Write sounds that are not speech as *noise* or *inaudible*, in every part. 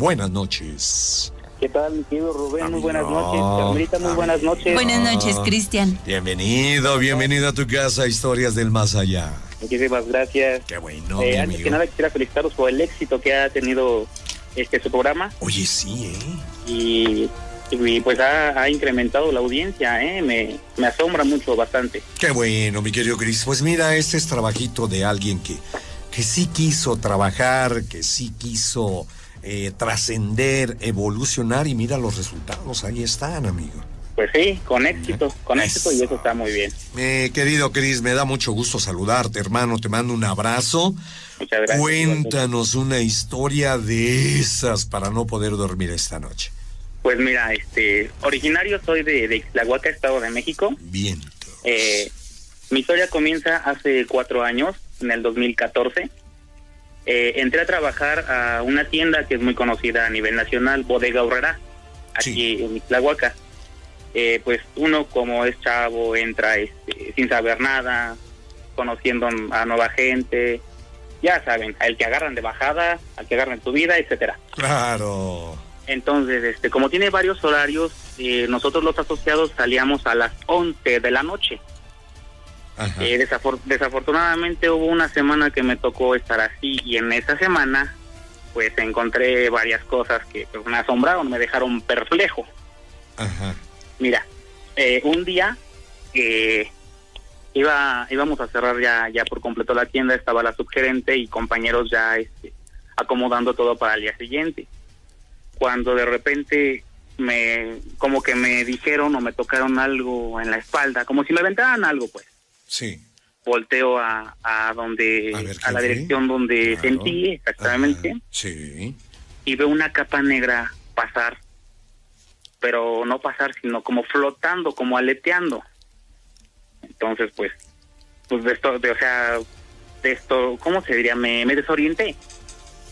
Buenas noches. ¿Qué tal, mi querido Rubén? Muy buenas noches. Carmelita, muy buenas noches. Buenas noches, Cristian. Bienvenido, bienvenido a tu casa, Historias del Más Allá. Muchísimas gracias. Qué bueno, Eh, mi antes amigo. que nada quisiera felicitarlos por el éxito que ha tenido este su programa Oye, sí, ¿eh? y, y, pues ha, ha incrementado la audiencia, ¿eh? me, me asombra mucho, bastante. Qué bueno, mi querido Cris. Pues mira, este es trabajito de alguien que, que sí quiso trabajar, que sí quiso eh, trascender, evolucionar y mira los resultados, ahí están, amigo. Pues sí, con éxito, con Eso. éxito y eso está muy bien. Eh, querido Cris, me da mucho gusto saludarte, hermano. Te mando un abrazo. Muchas gracias. Cuéntanos una historia de esas para no poder dormir esta noche. Pues mira, este, originario soy de, de Ixtlahuaca, Estado de México. Viento. Eh, mi historia comienza hace cuatro años, en el 2014. Eh, entré a trabajar a una tienda que es muy conocida a nivel nacional, Bodega Horrera, aquí Sí. en Tlahuaca. Eh, pues uno como es chavo entra este, sin saber nada, conociendo a nueva gente, ya saben, al que agarran de bajada, al que agarran tu vida, etcétera. Claro. Entonces, este, como tiene varios horarios, eh, nosotros los asociados salíamos a las 11 de la noche. Eh, desafor- desafortunadamente hubo una semana que me tocó estar así y en esa semana pues encontré varias cosas que pues, me asombraron, me dejaron perplejo. Ajá. Mira, eh, un día eh, iba íbamos a cerrar ya ya por completo la tienda, estaba la subgerente y compañeros ya este, acomodando todo para el día siguiente. Cuando de repente me como que me dijeron o me tocaron algo en la espalda, como si me aventaran algo pues Sí. volteo a, a donde A ver, a, la dirección donde Claro. sentí exactamente Ajá. Sí. y veo una capa negra pasar pero no pasar sino como flotando como aleteando entonces pues pues de esto de, o sea de esto cómo se diría me, me desorienté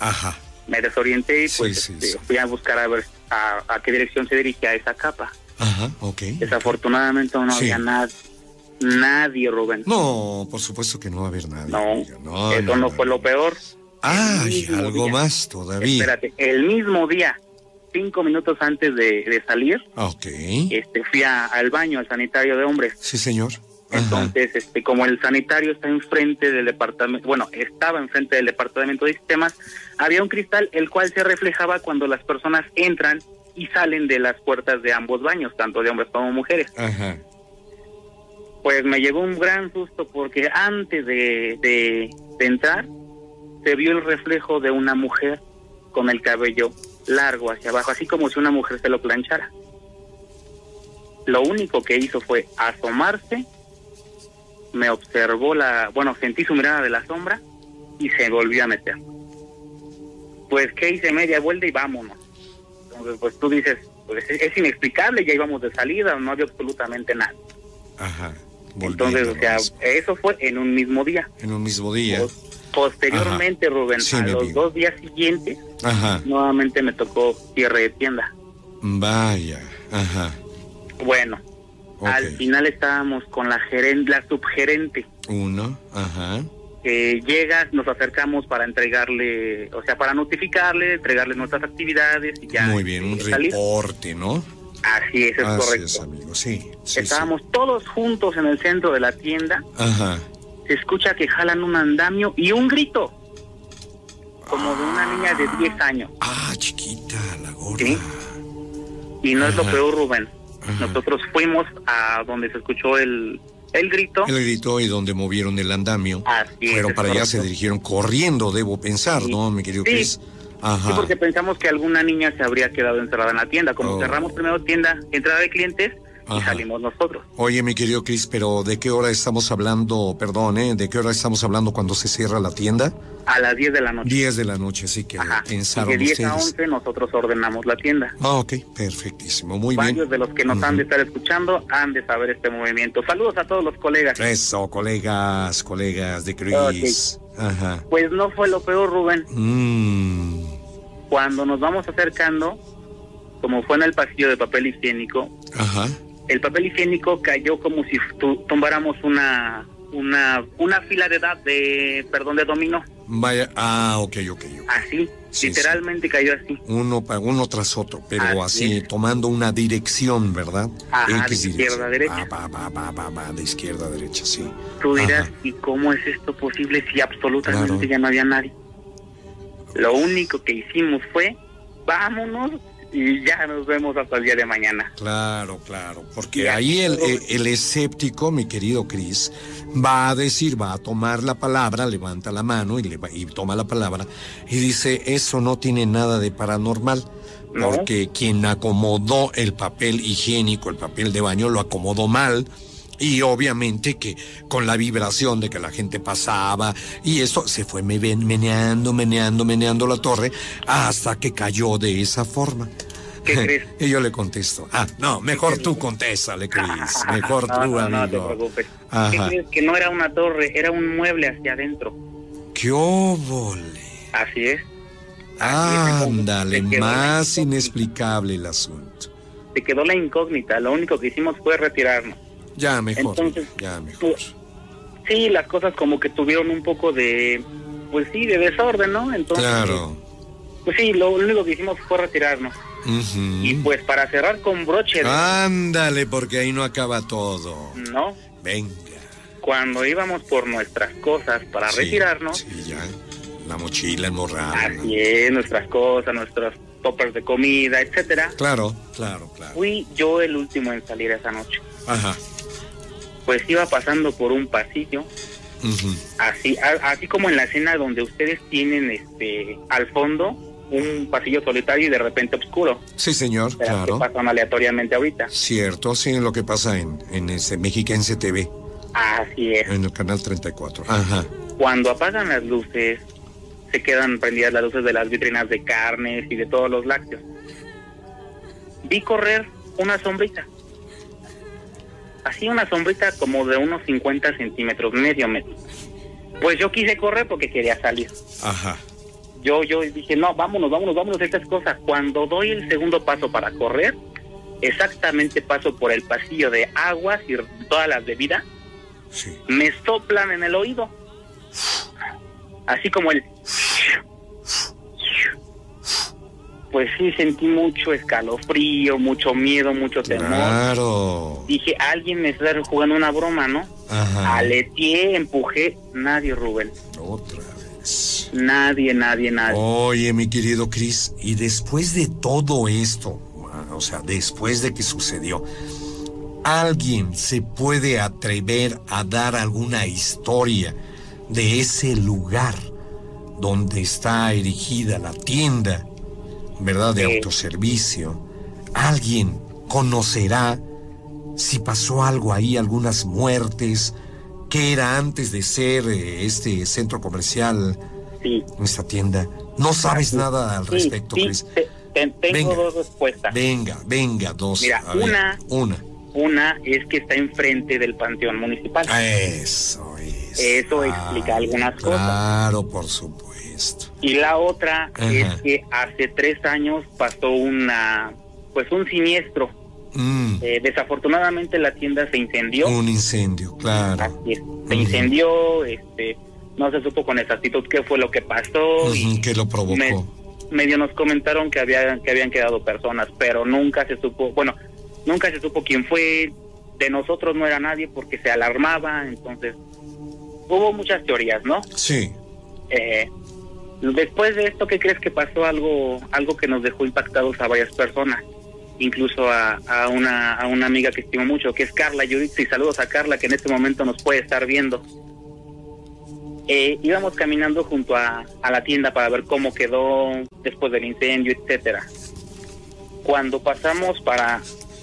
Ajá. me desorienté y pues sí, este, sí. fui a buscar a ver a, a qué dirección se dirigía esa capa Ajá. Ok. desafortunadamente no había nada nadie Rubén No, por supuesto que no va a haber nadie. No, eso no, fue lo peor El mismo algo día. más todavía. Espérate, el mismo día, cinco minutos antes de, de salir, Ok. este, fui a- al baño, al sanitario de hombres. Sí, señor. Ajá. Entonces, este, como el sanitario está enfrente del departamento, bueno, estaba enfrente del departamento de sistemas, había un cristal el cual se reflejaba cuando las personas entran y salen de las puertas de ambos baños, tanto de hombres como mujeres. Ajá. Pues me llegó un gran susto porque antes de, de, entrar se vio el reflejo de una mujer con el cabello largo hacia abajo, así como si una mujer se lo planchara. Lo único que hizo fue asomarse, me observó la, bueno, sentí su mirada de la sombra y se volvió a meter. Pues que hice media vuelta y vámonos. Entonces, pues tú dices, pues es, es inexplicable, ya íbamos de salida, no había absolutamente nada. Ajá. Entonces, o sea, eso fue en un mismo día. en un mismo día. Pos- Posteriormente, Rubén, Sí, a los amigo. dos días siguientes, Ajá. nuevamente me tocó cierre de tienda. Vaya. Ajá. Bueno, al final estábamos con la gerente, la subgerente, Uno. Ajá. que llega, nos acercamos para entregarle, o sea, para notificarle, entregarle nuestras actividades y ya. Muy bien, un este, reporte, ¿no? Así es, es Así correcto. es, amigo. Sí. sí, Estábamos todos juntos en el centro de la tienda. Ajá. se escucha que jalan un andamio y un grito, como de una niña de 10 años. Ah, chiquita, la gorda. Sí. Y no es lo peor, Rubén. Ajá. Nosotros fuimos a donde se escuchó el, el grito. Él gritó y donde movieron el andamio. Así es para allá, se dirigieron corriendo, debo pensar. ¿no, mi querido. Chris? Ajá. Sí, porque pensamos que alguna niña se habría quedado encerrada en la tienda. Como Oh. cerramos primero tienda, entrada de clientes y Ajá. salimos nosotros. Oye, mi querido Chris, pero ¿de qué hora estamos hablando? Perdón, ¿eh? ¿De qué hora estamos hablando cuando se cierra la tienda? A las 10 de la noche. 10 de la noche, así que Ajá. Y pensaron de 10 a ustedes. 11 nosotros ordenamos la tienda. Ah, ok, perfectísimo, muy Varios bien. de los que nos han de estar escuchando han de saber este movimiento. Saludos a todos los colegas. Eso, colegas, colegas de Chris. Ajá. Pues no fue lo peor, Rubén. Mm, Cuando nos vamos acercando, como fue en el pasillo de papel higiénico, ajá. el papel higiénico cayó como si tu- tumbáramos una una, una fila de edad de, perdón, de dominó. Vaya, ah, ok, ok. Así, Sí, literalmente cayó así. Uno, uno tras otro, pero Así tomando una dirección, ¿verdad? Ajá, X de izquierda a derecha. Ah, va, va, va, va, va, de izquierda a derecha, sí. Tú dirás, Ajá. ¿y cómo es esto posible si absolutamente Claro. ya no había nadie? Lo único que hicimos fue, vámonos y ya nos vemos hasta el día de mañana. Claro, claro, porque ahí el, todo- el- escéptico, mi querido Cris, va a decir, va a tomar la palabra, levanta la mano y, le va- y toma la palabra y dice, eso no tiene nada de paranormal, No. porque quien acomodó el papel higiénico, el papel de baño, lo acomodó mal. Y obviamente que con la vibración de que la gente pasaba y eso se fue me- meneando, meneando, meneando la torre hasta que cayó de esa forma. ¿Qué *laughs* crees? Y yo le contesto, ah, no, mejor tú contéstale, Cris, *laughs* mejor no, tú, no, no te amigo. preocupes. ¿Qué crees? Que no era una torre, era un mueble hacia adentro. ¡Qué óvole! Así es. Ándale, más inexplicable el asunto. Se quedó la incógnita. Lo único que hicimos fue retirarnos. Ya mejor, Entonces, ya mejor. Sí, las cosas como que tuvieron un poco de, pues sí, de desorden, ¿no? Entonces, Claro. pues sí, lo único que hicimos fue retirarnos. Ujú. Y pues para cerrar con broche, de- Ándale, porque ahí no acaba todo. ¿no? Venga. Cuando íbamos por nuestras cosas para Sí, retirarnos, Sí, ya. La mochila, el morral. así es, nuestras cosas, nuestros toppers de comida, etcétera, Claro, claro, claro. fui yo el último en salir esa noche. Ajá. Pues iba pasando por un pasillo, así, a- así como en la escena donde ustedes tienen este al fondo un pasillo solitario y de repente oscuro. Sí, señor, claro. que pasan aleatoriamente ahorita. Cierto, sí, lo que pasa en, en ese Mexiquense TV, Así es. en el canal 34. Ajá. Cuando apagan las luces, se quedan prendidas las luces de las vitrinas de carnes y de todos los lácteos. Vi correr una sombrita. Así una sombrita como de unos 50 centímetros, medio metro. Pues yo quise correr porque quería salir. Ajá. Yo, yo dije, no, vámonos, vámonos, vámonos, estas cosas. Cuando doy el segundo paso para correr, exactamente paso por el pasillo de aguas y todas las bebidas, Sí. me soplan en el oído. Así como el... Pues sí, sentí mucho escalofrío, mucho miedo, mucho temor. Claro. Dije, alguien me está jugando una broma, ¿no? Ajá. Aleteé, empujé, nadie, Rubén. Otra vez. Nadie, nadie, nadie. Oye, mi querido Chris, y después de todo esto, o sea, después de que sucedió, ¿alguien se puede atrever a dar alguna historia de ese lugar donde está erigida la tienda, ¿verdad? De Sí. autoservicio. ¿Alguien conocerá si pasó algo ahí, algunas muertes? ¿Qué era antes de ser eh, este centro comercial? Sí. esta tienda. No sabes nada al respecto, Chris. te- te- tengo Venga. dos respuestas. Venga, venga, dos. Mira, A ver, una- Una. Una es que está enfrente del panteón municipal. Eso es. Eso explica algunas cosas. Claro, por supuesto. Y la otra Ajá. es que hace tres años pasó una, pues un siniestro. Mm, Eh, desafortunadamente la tienda se incendió. un incendio, claro. Así es, Ujú. se incendió, este, no se supo con exactitud qué fue lo que pasó. y que lo provocó. me- medio nos comentaron que había, que habían quedado personas, pero nunca se supo, bueno, nunca se supo quién fue. De nosotros no era nadie porque se alarmaba, entonces hubo muchas teorías, ¿no? Sí. Eh, después de esto, ¿qué crees que pasó? Algo, algo que nos dejó impactados a varias personas, incluso a, una, a una amiga que estimo mucho, que es Carla Judith, y saludos a Carla, que en este momento nos puede estar viendo. Eh, íbamos caminando junto a, a la tienda para ver cómo quedó después del incendio, etcétera. Cuando pasamos para,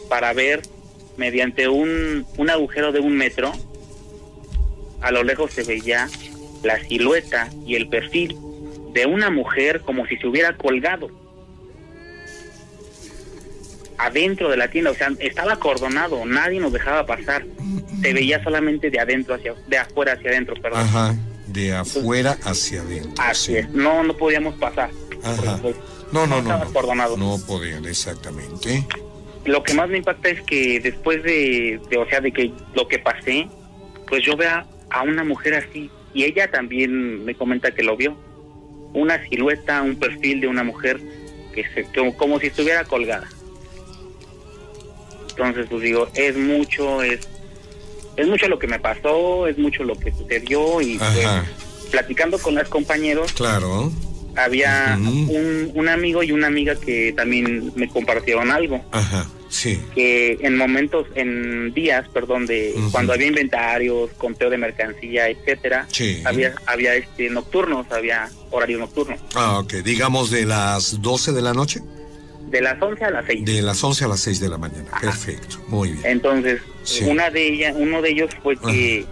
para ver mediante un, un agujero de un metro, a lo lejos se veía la silueta y el perfil de una mujer como si se hubiera colgado adentro de la tienda, o sea, estaba acordonado, nadie nos dejaba pasar, se veía solamente de adentro hacia, de afuera hacia adentro, perdón. Ajá. De afuera hacia adentro. Así sí. es, no, no podíamos pasar. Ajá. Pues, No, no, no. estaba No, acordonado. no podían, exactamente. Lo que más me impacta es que después de, de, o sea, de que lo que pasé, pues yo vea a una mujer así. Y ella también me comenta que lo vio. Una silueta, un perfil de una mujer que se, como, si estuviera colgada. Entonces, pues digo, es mucho, es, es mucho lo que me pasó, es mucho lo que sucedió y pues, platicando con los compañeros. Claro. Había un, un amigo y una amiga que también me compartieron algo. Ajá que en momentos, en días, perdón, de cuando había inventarios, conteo de mercancía, etcétera, había, había este nocturnos, había horario nocturno. Ah, ok. Digamos de las 12 de la noche. De las 11 a las 6. De las 11 a las 6 de la mañana. Perfecto. Muy bien. Entonces, una de ellas, uno de ellos fue que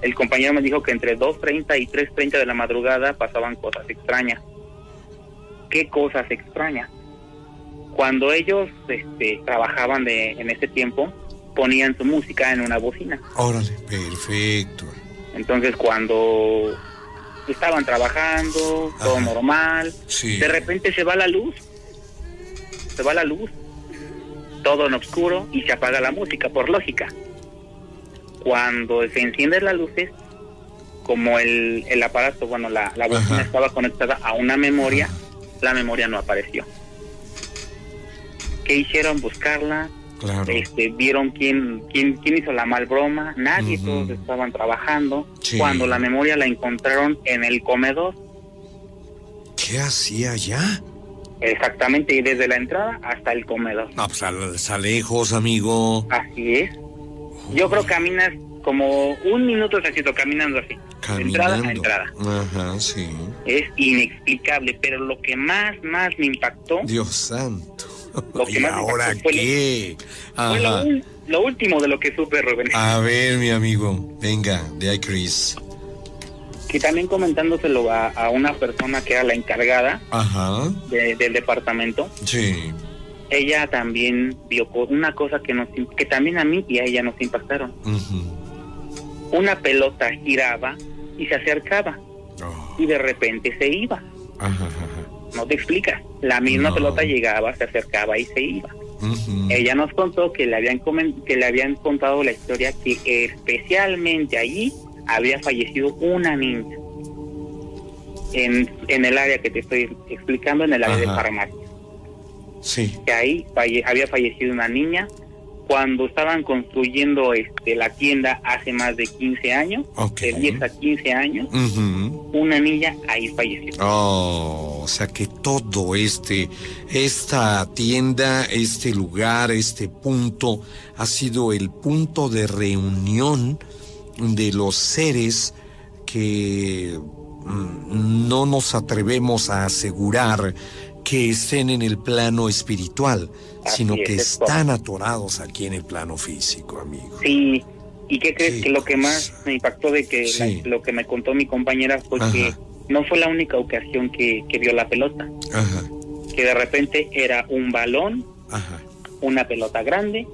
el compañero me dijo que entre 2.30 y 3.30 de la madrugada pasaban cosas extrañas. ¿Qué cosas extrañas? Cuando ellos este, trabajaban de, en ese tiempo, ponían su música en una bocina. Órale, perfecto. Entonces cuando estaban trabajando, todo normal, de repente se va la luz, se va la luz, todo en oscuro y se apaga la música, por lógica. Cuando se encienden las luces, como el, el aparato, bueno, la, la bocina estaba conectada a una memoria, la memoria no apareció. ¿Qué hicieron? Buscarla. Este, vieron quién, quién, quién hizo la mal broma. Nadie, todos estaban trabajando. Cuando la memoria la encontraron en el comedor. ¿Qué hacía ya? Exactamente, y desde la entrada hasta el comedor. Ah, pues a, lejos, amigo. Así es. Yo creo que caminas como un minuto necesito caminando así. Caminando. entrada a entrada. Ajá, sí. Es inexplicable, pero lo que más, más me impactó. Dios santo. *laughs* ¿Y ahora qué? lo, último de lo que supe, Rubén. A ver, mi amigo, venga, de ahí, Chris. Que también comentándoselo a, una persona que era la encargada del departamento. Sí. Ella también vio una cosa que, nos, que también a mí y a ella nos impactaron. Una pelota giraba y se acercaba. Oh. Y de repente se iba. Ajá, no te explica. La misma pelota llegaba, se acercaba y se iba. Ella nos contó que le habían que le habían contado la historia que especialmente allí había fallecido una niña en, en el área que te estoy explicando, en el área de farmacia. Sí. Que ahí había fallecido una niña cuando estaban construyendo este la tienda hace más de 15 años, de 10 a 15 años, una niña ahí falleció. Oh, o sea que todo este, esta tienda, este lugar, este punto, ha sido el punto de reunión de los seres que mm, no nos atrevemos a asegurar que estén en el plano espiritual, sino que están atorados aquí en el plano físico, amigo. Sí, ¿y qué crees que lo que más me impactó de que lo que me contó mi compañera fue que no fue la única ocasión que, que vio la pelota? Ajá. Que de repente era un balón Ajá una pelota grande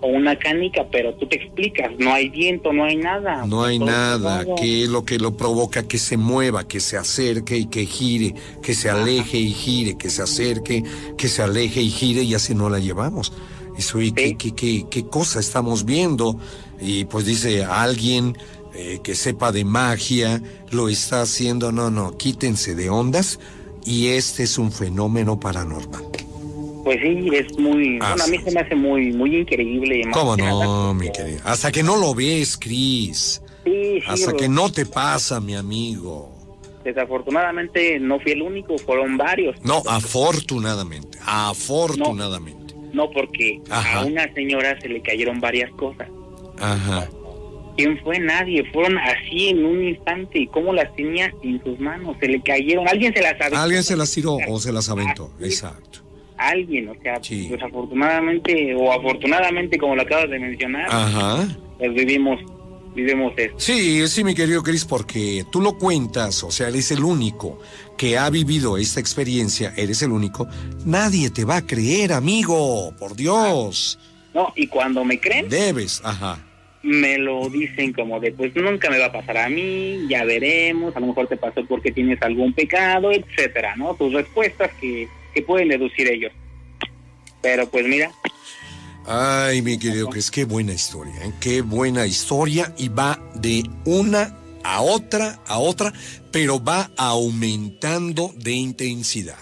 o una canica, pero tú te explicas, no hay viento, no hay nada. No hay nada, que es lo que lo provoca que se mueva, que se acerque y que gire, que se aleje y gire, que se acerque, que se aleje y gire y así no la llevamos. Eso, ¿y qué, qué, qué, cosa estamos viendo? Y pues dice alguien eh, que sepa de magia, lo está haciendo, no, no, quítense de ondas y este es un fenómeno paranormal. Pues sí, es muy. bueno, a mí se me hace muy muy increíble. ¿Cómo no, mi querido? Hasta que no lo ves, Cris. Sí, sí. Hasta que no te pasa, mi amigo. Desafortunadamente no fui el único, fueron varios. No, afortunadamente. Afortunadamente. No, porque a una señora se le cayeron varias cosas. Ajá. ¿Quién fue? Nadie. Fueron así en un instante. ¿Y cómo las tenía en sus manos? Se le cayeron. Alguien se las aventó. Alguien se las tiró o se las aventó. Exacto alguien, o sea, desafortunadamente o afortunadamente, como lo acabas de mencionar, pues vivimos vivimos esto. Sí, sí, mi querido Cris, porque tú lo cuentas, o sea, eres el único que ha vivido esta experiencia, eres el único, nadie te va a creer, amigo, por Dios. No, y cuando me creen... Debes, ajá. Me lo dicen como de, pues nunca me va a pasar a mí, ya veremos, a lo mejor te pasó porque tienes algún pecado, etcétera, ¿no? Tus respuestas que que pueden deducir ellos. Pero pues mira. Ay, mi querido Cris, qué buena historia, ¿eh? qué buena historia y va de una a otra, a otra, pero va aumentando de intensidad.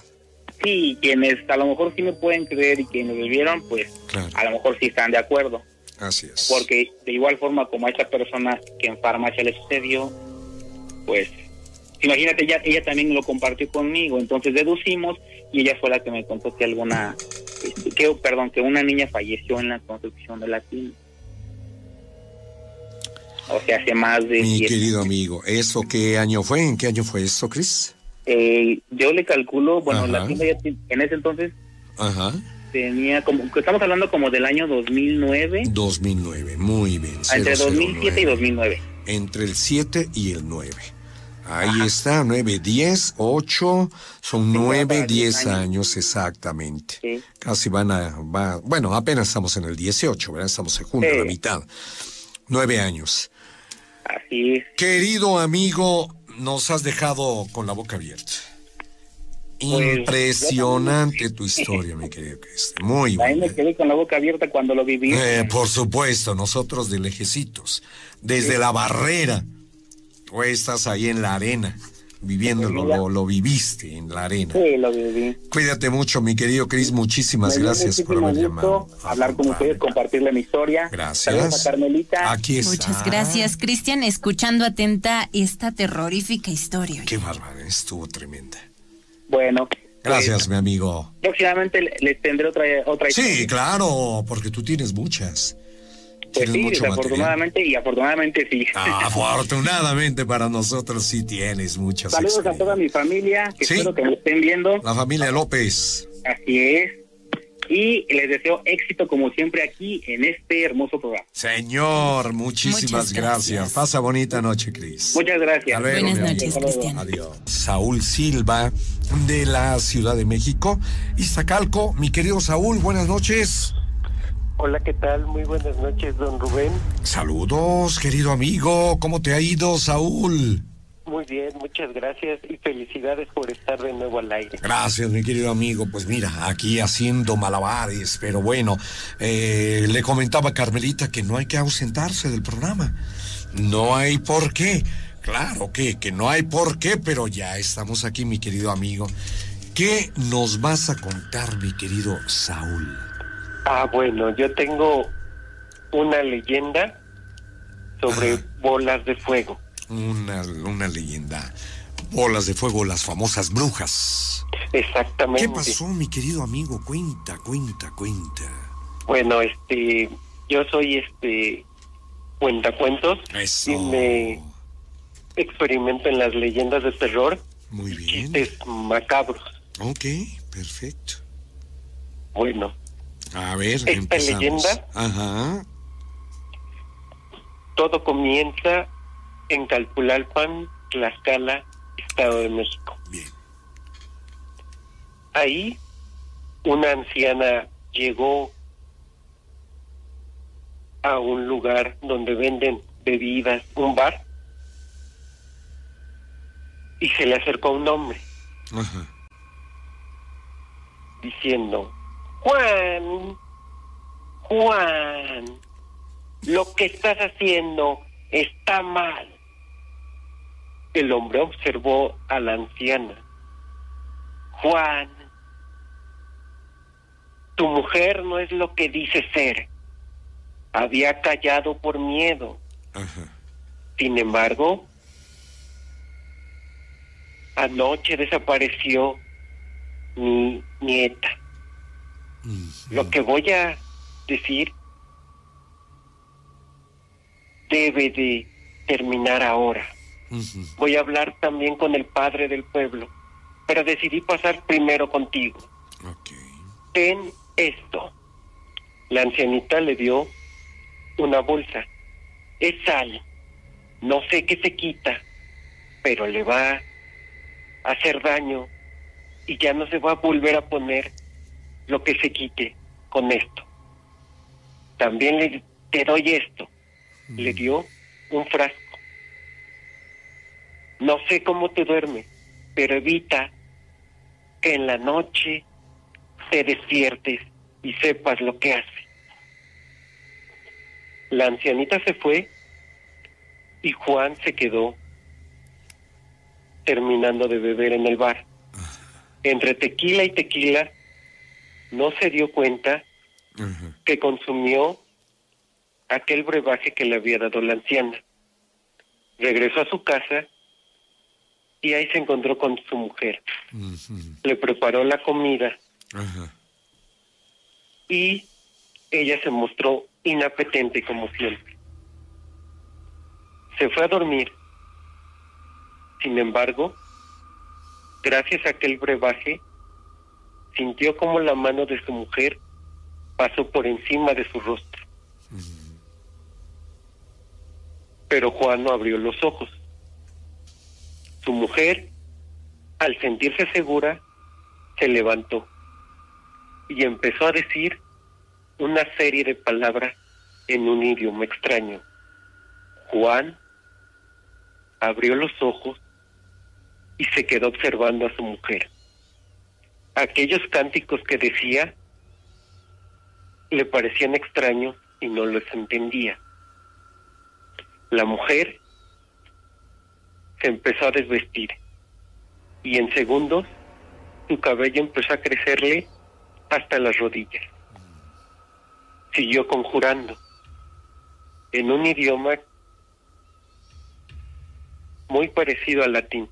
Sí, quienes a lo mejor sí me pueden creer y quienes lo vivieron, pues a lo mejor sí están de acuerdo. Así es. Porque de igual forma como a esta persona que en farmacia le sucedió, pues imagínate, ella, ella también lo compartió conmigo, entonces deducimos y ella fue la que me contó que alguna, este, que, perdón, que una niña falleció en la construcción de la tienda. O sea, hace más de... Mi querido amigo, ¿eso qué año fue? ¿En qué año fue eso, Cris? Eh, yo le calculo, bueno, la tienda ya en ese entonces Ajá. tenía como, estamos hablando como del año 2009. 2009, muy bien. Entre 2007 y 2009. Entre el 7 y el 9. Ahí está, 9, 10, 8, son 9, 10 años. exactamente. Casi van a, va, bueno, apenas estamos en el 18, ¿verdad? Estamos en junio, la mitad. 9 años. Así es. Querido amigo, nos has dejado con la boca abierta. Pues, Impresionante tu *laughs* historia, mi querido. Muy bien. Ahí me quedé con la boca abierta cuando lo viví. Eh, por supuesto, nosotros de lejecitos, desde la barrera. Tú estás ahí en la arena, viviéndolo, lo, lo, viviste en la arena. Sí, lo viví. Cuídate mucho, mi querido Cris. Muchísimas gracias por haber llamado. Hablar con ustedes, compartirle mi historia. Gracias. Saludos a Carmelita. Aquí está. Muchas gracias, Cristian. Escuchando atenta esta terrorífica historia. Qué bárbaro, estuvo tremenda. Bueno. Gracias, pues, mi amigo. Próximamente les tendré otra, otra historia. Sí, claro, porque tú tienes muchas. Pues sí, desafortunadamente y afortunadamente sí. *laughs* afortunadamente para nosotros sí tienes muchas. Saludos a toda mi familia, que espero que me estén viendo. La familia López. Así es. Y les deseo éxito como siempre aquí en este hermoso programa. Señor, muchísimas gracias. Pasa bonita noche, Cris. Muchas gracias. Buenas noches, Cristian. Adiós. Saúl Silva de la Ciudad de México. Iztacalco, mi querido Saúl, buenas noches. Hola, ¿qué tal? Muy buenas noches, don Rubén. Saludos, querido amigo. ¿Cómo te ha ido, Saúl? Muy bien, muchas gracias y felicidades por estar de nuevo al aire. Gracias, mi querido amigo. Pues mira, aquí haciendo malabares, pero bueno, eh, le comentaba a Carmelita que no hay que ausentarse del programa. No hay por qué. Claro que, que no hay por qué, pero ya estamos aquí, mi querido amigo. ¿Qué nos vas a contar, mi querido Saúl? Ah, bueno, yo tengo una leyenda sobre Ajá. bolas de fuego. Una, una leyenda. Bolas de fuego, las famosas brujas. Exactamente. ¿Qué pasó, mi querido amigo? Cuenta, cuenta, cuenta. Bueno, este, yo soy este cuentacuentos Eso. y me experimento en las leyendas de terror, Muy bien. chistes macabros. Ok, perfecto. Bueno, A ver, Esta empezamos. leyenda- Ajá. todo comienza en Calpulalpan, Tlaxcala, Estado de México. Bien. Ahí una anciana llegó a un lugar donde venden bebidas, un bar, y se le acercó un hombre Ajá. diciendo, Juan, Juan, lo que estás haciendo está mal. El hombre observó a la anciana. Juan, tu mujer no es lo que dice ser. Había callado por miedo. Ajá. Sin embargo, anoche desapareció mi nieta. Lo que voy a decir debe de terminar ahora. Voy a hablar también con el padre del pueblo, pero decidí pasar primero contigo. Ok. Ten esto. La ancianita le dio una bolsa. Es sal. No sé qué se quita, pero le va a hacer daño y ya no se va a volver a poner lo que se quite con esto. También le te doy esto. Le dio un frasco. No sé cómo te duermes, pero evita que en la noche te despiertes y sepas lo que hace. La ancianita se fue y Juan se quedó terminando de beber en el bar. Entre tequila y tequila no se dio cuenta que consumió aquel brebaje que le había dado la anciana. Regresó a su casa y ahí se encontró con su mujer. Le preparó la comida y ella se mostró inapetente como siempre. Se fue a dormir. Sin embargo, gracias a aquel brebaje, sintió como la mano de su mujer pasó por encima de su rostro. Pero Juan no abrió los ojos. Su mujer, al sentirse segura, se levantó y empezó a decir una serie de palabras en un idioma extraño. Juan abrió los ojos y se quedó observando a su mujer. Aquellos cánticos que decía le parecían extraños y no los entendía. La mujer se empezó a desvestir y en segundos su cabello empezó a crecerle hasta las rodillas. Siguió conjurando en un idioma muy parecido al latín.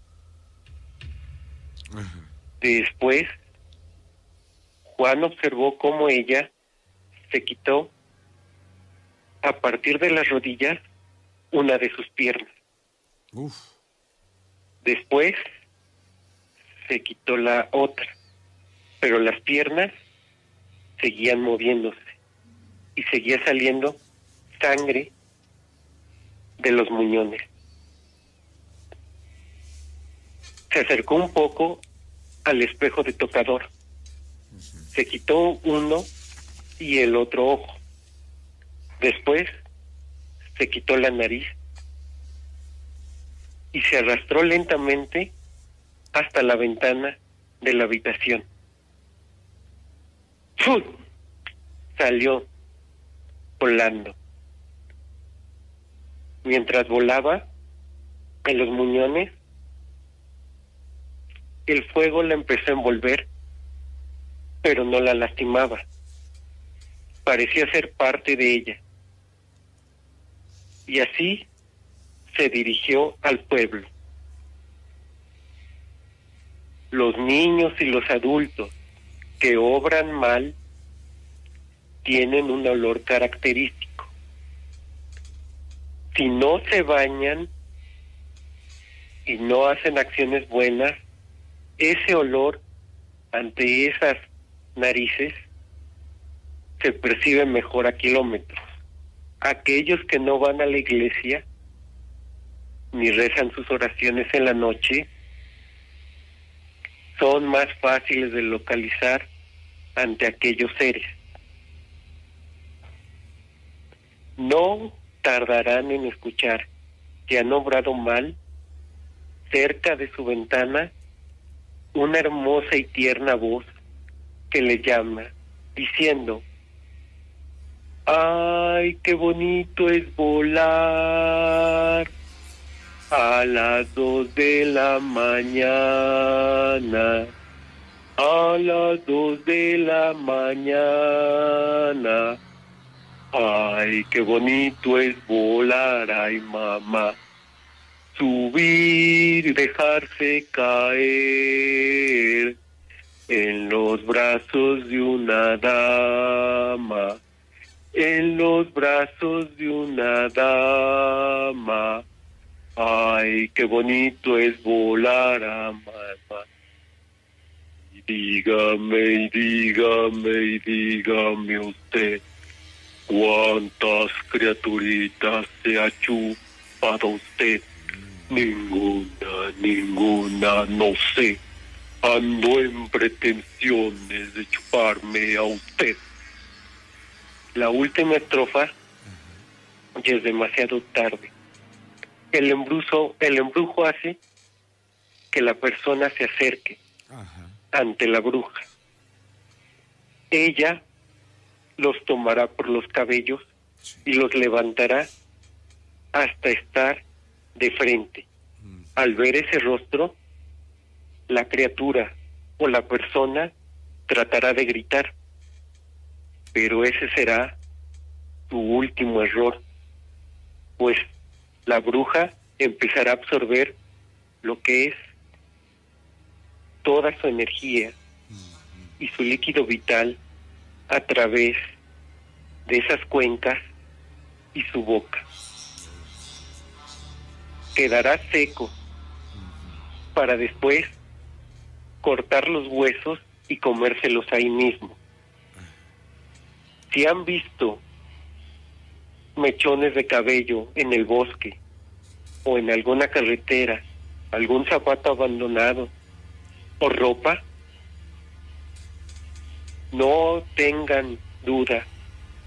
Ajá. Después, Juan observó cómo ella se quitó a partir de las rodillas una de sus piernas. Uf. Después se quitó la otra, pero las piernas seguían moviéndose y seguía saliendo sangre de los muñones. Se acercó un poco al espejo de tocador. Se quitó uno y el otro ojo. Después se quitó la nariz y se arrastró lentamente hasta la ventana de la habitación. ¡Fut! Salió volando. Mientras volaba en los muñones, el fuego la empezó a envolver, pero no la lastimaba. Parecía ser parte de ella. Y así se dirigió al pueblo. Los niños y los adultos que obran mal tienen un olor característico. Si no se bañan y no hacen acciones buenas, ese olor ante esas narices se percibe mejor a kilómetros. Aquellos que no van a la iglesia ni rezan sus oraciones en la noche son más fáciles de localizar ante aquellos seres. No tardarán en escuchar que han obrado mal cerca de su ventana una hermosa y tierna voz que le llama diciendo, ay, qué bonito es volar a las dos de la mañana, a las dos de la mañana. Ay, qué bonito es volar, ay mamá. Subir, dejarse caer en los brazos de una dama, en los brazos de una dama. Ay, qué bonito es volar a mamá. Y dígame, y dígame, y dígame usted, ¿cuántas criaturitas se ha chupado usted? Ninguna, ninguna, no sé. Ando en pretensiones de chuparme a usted. La última estrofa ya es demasiado tarde. El embrujo, el embrujo hace que la persona se acerque Ajá. ante la bruja. Ella los tomará por los cabellos y los levantará hasta estar de frente. Al ver ese rostro, la criatura o la persona tratará de gritar, pero ese será tu último error, pues la bruja empezará a absorber lo que es toda su energía y su líquido vital a través de esas cuencas y su boca. Quedará seco para después cortar los huesos y comérselos ahí mismo. Si han visto mechones de cabello en el bosque o en alguna carretera, algún zapato abandonado o ropa, no tengan duda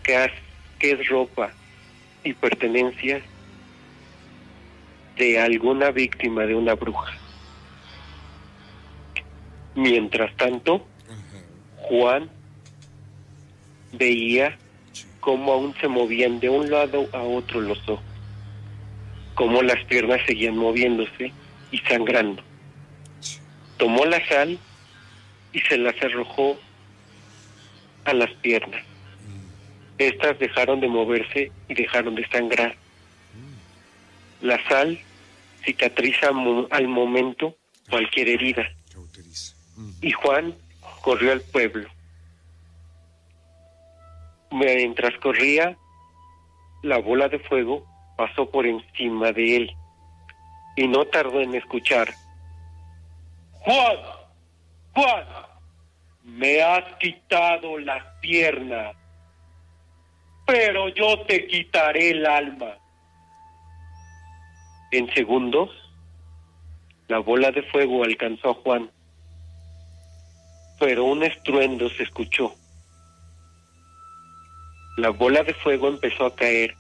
que, es ropa y pertenencias de alguna víctima de una bruja. Mientras tanto, Juan veía cómo aún se movían de un lado a otro los ojos, cómo las piernas seguían moviéndose y sangrando. Tomó la sal y se las arrojó a las piernas. Estas dejaron de moverse y dejaron de sangrar. La sal cicatriza al momento cualquier herida. Y Juan corrió al pueblo. Mientras corría, la bola de fuego pasó por encima de él y no tardó en escuchar. Juan, Juan, me has quitado las piernas, pero yo te quitaré el alma. En segundos, la bola de fuego alcanzó a Juan, pero un estruendo se escuchó. La bola de fuego empezó a caer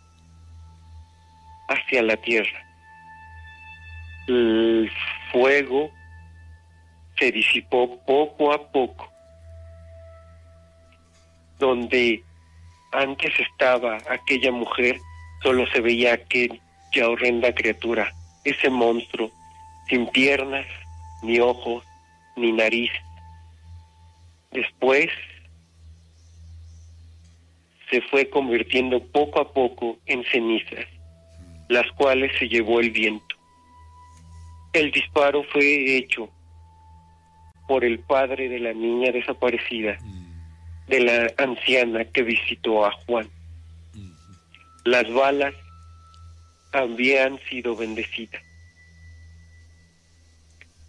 hacia la tierra. El fuego se disipó poco a poco. Donde antes estaba aquella mujer, solo se veía aquella horrenda criatura, ese monstruo, sin piernas, ni ojos, ni nariz. Después se fue convirtiendo poco a poco en cenizas, las cuales se llevó el viento. El disparo fue hecho por el padre de la niña desaparecida, de la anciana que visitó a Juan. Las balas habían sido bendecidas.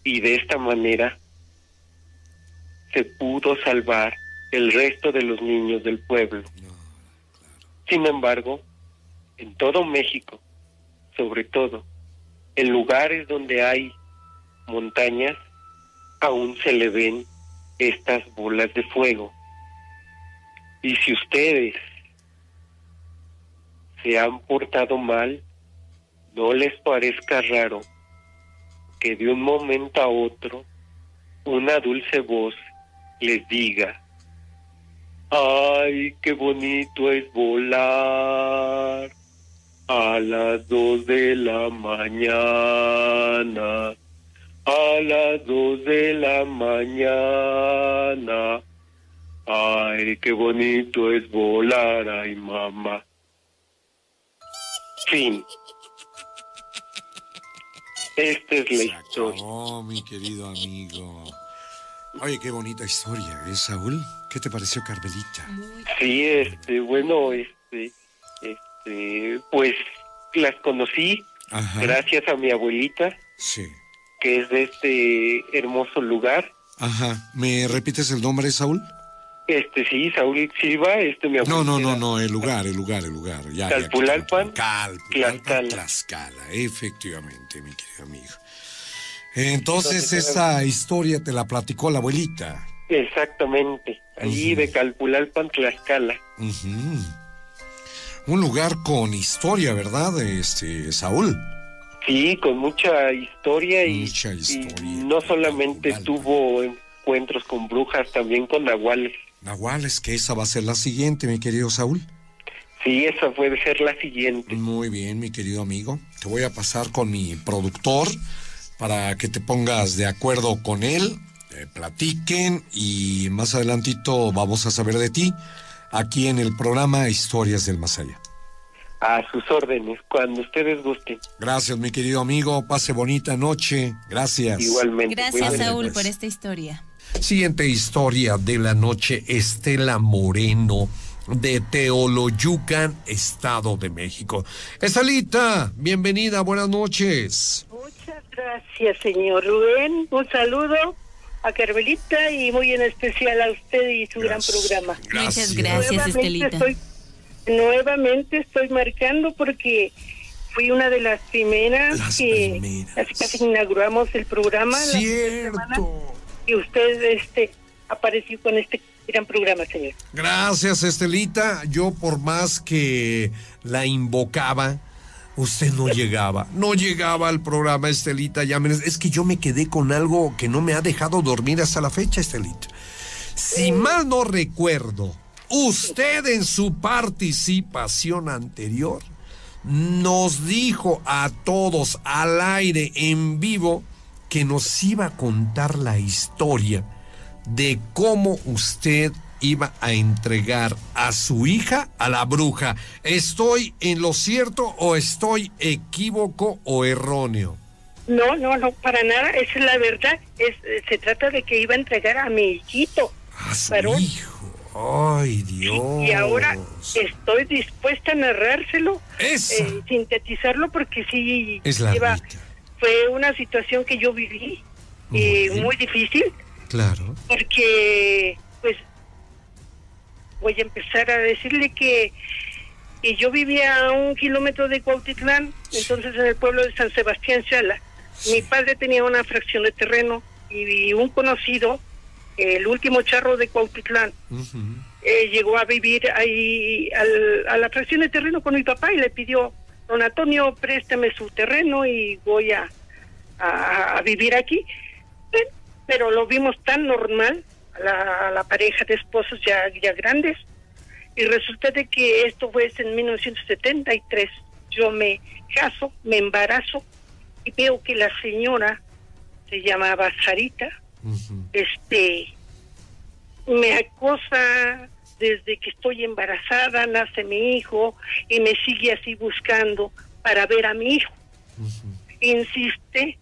Y de esta manera se pudo salvar el resto de los niños del pueblo. Sin embargo, en todo México, sobre todo en lugares donde hay montañas, aún se le ven estas bolas de fuego. Y si ustedes se han portado mal, no les parezca raro que de un momento a otro una dulce voz les diga, ay, qué bonito es volar a las dos de la mañana a las dos de la mañana. Ay, qué bonito es volar, ay mamá. Fin. Esta es la historia. Oh, mi querido amigo. Oye, qué bonita historia, ¿eh, Saúl? ¿Qué te pareció, Carmelita? Sí, este, bueno, este, este, pues las conocí gracias a mi abuelita. Sí que es de este hermoso lugar. Ajá. ¿Me repites el nombre, Saúl? Este, sí, Saúl Silva, este mi No, no, no, no, el lugar, el lugar, el lugar. Ya, Calpulalpan, Calpulalpan, Tlaxcala. efectivamente, mi querido amigo. Entonces, esa historia te la platicó la abuelita. Exactamente, allí de Calpulalpan, Tlaxcala. Un lugar con historia, ¿verdad, este, Saúl? Sí, con mucha historia y, no solamente tuvo encuentros con brujas, también con nahuales. Nahuales, que esa va a ser la siguiente, mi querido Saúl. Sí, esa puede ser la siguiente. Muy bien, mi querido amigo. Te voy a pasar con mi productor para que te pongas de acuerdo con él, eh, platiquen y más adelantito vamos a saber de ti aquí en el programa Historias del Más Allá. A sus órdenes, cuando ustedes gusten. Gracias, mi querido amigo. Pase bonita noche. Gracias. Igualmente. Gracias, Saúl, pues. por esta historia. Siguiente historia de la noche, Estela Moreno de Teoloyucan, Estado de México. Estelita, bienvenida, buenas noches. Gracias, señor Rubén. Un saludo a Carmelita y muy en especial a usted y su gran Gracias. programa. Muchas gracias, nuevamente Estelita. Estoy, nuevamente estoy marcando porque fui una de las primeras Las que primeras. casi casi inauguramos el programa. la primera semana, Cierto. Y usted este apareció con este gran programa, señor. Gracias, Estelita. Yo por más que la invocaba, usted no llegaba. No llegaba al programa, Estelita. Me- Es que yo me quedé con algo que no me ha dejado dormir hasta la fecha, Estelita. Si mal no recuerdo, usted en su participación anterior nos dijo a todos al aire en vivo que nos iba a contar la historia de cómo usted iba a entregar a su hija a la bruja. ¿Estoy en lo cierto o estoy equívoco o erróneo? No, no, no, para nada, esa es la verdad. Es, se trata de que iba a entregar a mi hijito. A su Varón. hijo. Ay, Dios. Y ahora estoy dispuesta a narrárselo, eh, sintetizarlo, porque sí es la lleva- fue una situación que yo viví Muy eh, muy difícil, Claro. porque pues voy a empezar a decirle que, que yo vivía a un kilómetro de Cuautitlán, entonces en el pueblo de San Sebastián Chala. Mi padre tenía una fracción de terreno y un conocido, el último charro de Cuautitlán, eh, llegó a vivir ahí al- a la fracción de terreno con mi papá y le pidió, don Antonio, préstame su terreno y voy a, a- a vivir aquí. Pero lo vimos tan normal, la, pareja de esposos ya, ya grandes, y resulta de que esto fue en 1973. Yo me caso, me embarazo y veo que la señora se llamaba Sarita, este me acosa desde que estoy embarazada, nace mi hijo y me sigue así buscando para ver a mi hijo. Insiste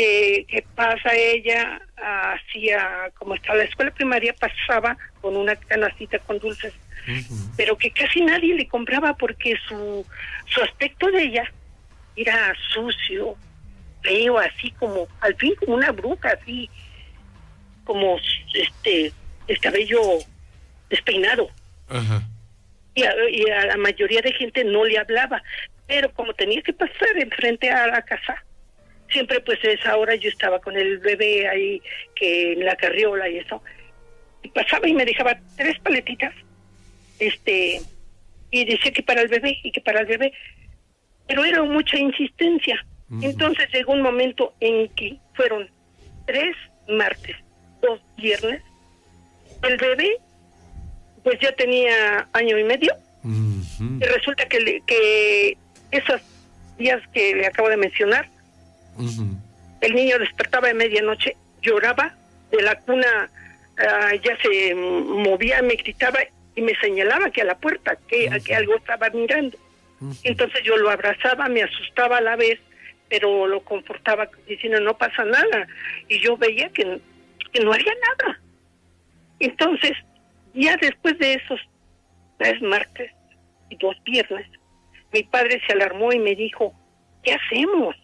eh, que pasa ella hacia, como estaba la escuela primaria, pasaba con una canastita con dulces, pero que casi nadie le compraba porque su, su aspecto de ella era sucio, feo, así como, al fin como una bruja, así como este el cabello despeinado Ajá. y a, y a la mayoría de gente no le hablaba pero como tenía que pasar enfrente a la casa siempre pues a esa hora yo estaba con el bebé ahí que en la carriola y eso. Y pasaba y me dejaba tres paletitas este y decía que para el bebé y que para el bebé. Pero era mucha insistencia. Entonces llegó un momento en que fueron tres martes dos viernes el bebé pues ya tenía año y medio. Y resulta que, le- que esos días que le acabo de mencionar, El niño despertaba de medianoche, lloraba, de la cuna ah, ya se movía, me gritaba y me señalaba que a la puerta, que, que algo estaba mirando. Entonces yo lo abrazaba, me asustaba a la vez, pero lo confortaba diciendo no pasa nada. Y yo veía que, que no haría nada. Entonces, ya después de esos tres martes y dos viernes, mi padre se alarmó y me dijo, ¿qué hacemos?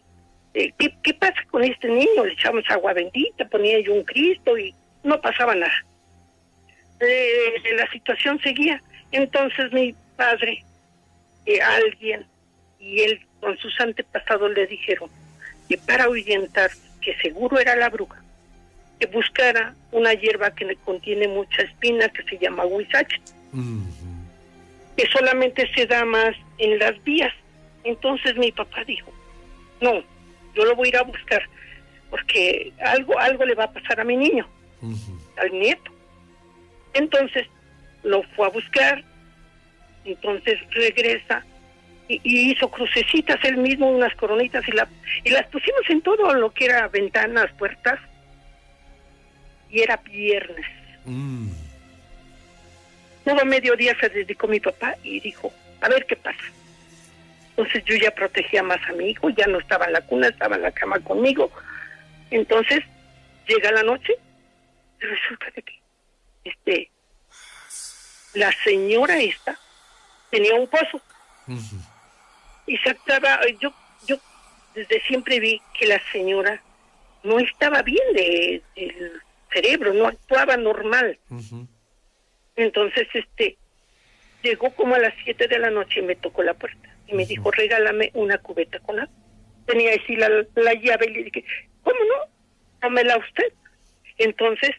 Eh, ¿qué, ¿Qué pasa con este niño? Le echamos agua bendita, ponía yo un Cristo y no pasaba nada. Eh, la situación seguía. Entonces mi padre, eh, alguien y él con sus antepasados le dijeron que para ahuyentar, que seguro era la bruja, que buscara una hierba que le contiene mucha espina que se llama huizache, que solamente se da más en las vías. Entonces mi papá dijo, no, yo lo voy a ir a buscar, porque algo, algo le va a pasar a mi niño, al nieto. Entonces lo fue a buscar Entonces regresa y, y hizo crucecitas él mismo, unas coronitas y, la, y las pusimos en todo lo que era ventanas, puertas. Y era viernes. Mm. Todo mediodía se dedicó mi papá y dijo, a ver qué pasa. Entonces yo ya protegía más a mi hijo, ya no estaba en la cuna, estaba en la cama conmigo. Entonces llega la noche y resulta de que este, la señora esta tenía un pozo Ujú. y se actuaba, yo, yo desde siempre vi que la señora no estaba bien de, del cerebro, no actuaba normal. Entonces, este, llegó como a las 7 de la noche y me tocó la puerta y me dijo, regálame una cubeta con agua. Tenía así la, la llave y le dije, ¿cómo no? Tómela usted. Entonces,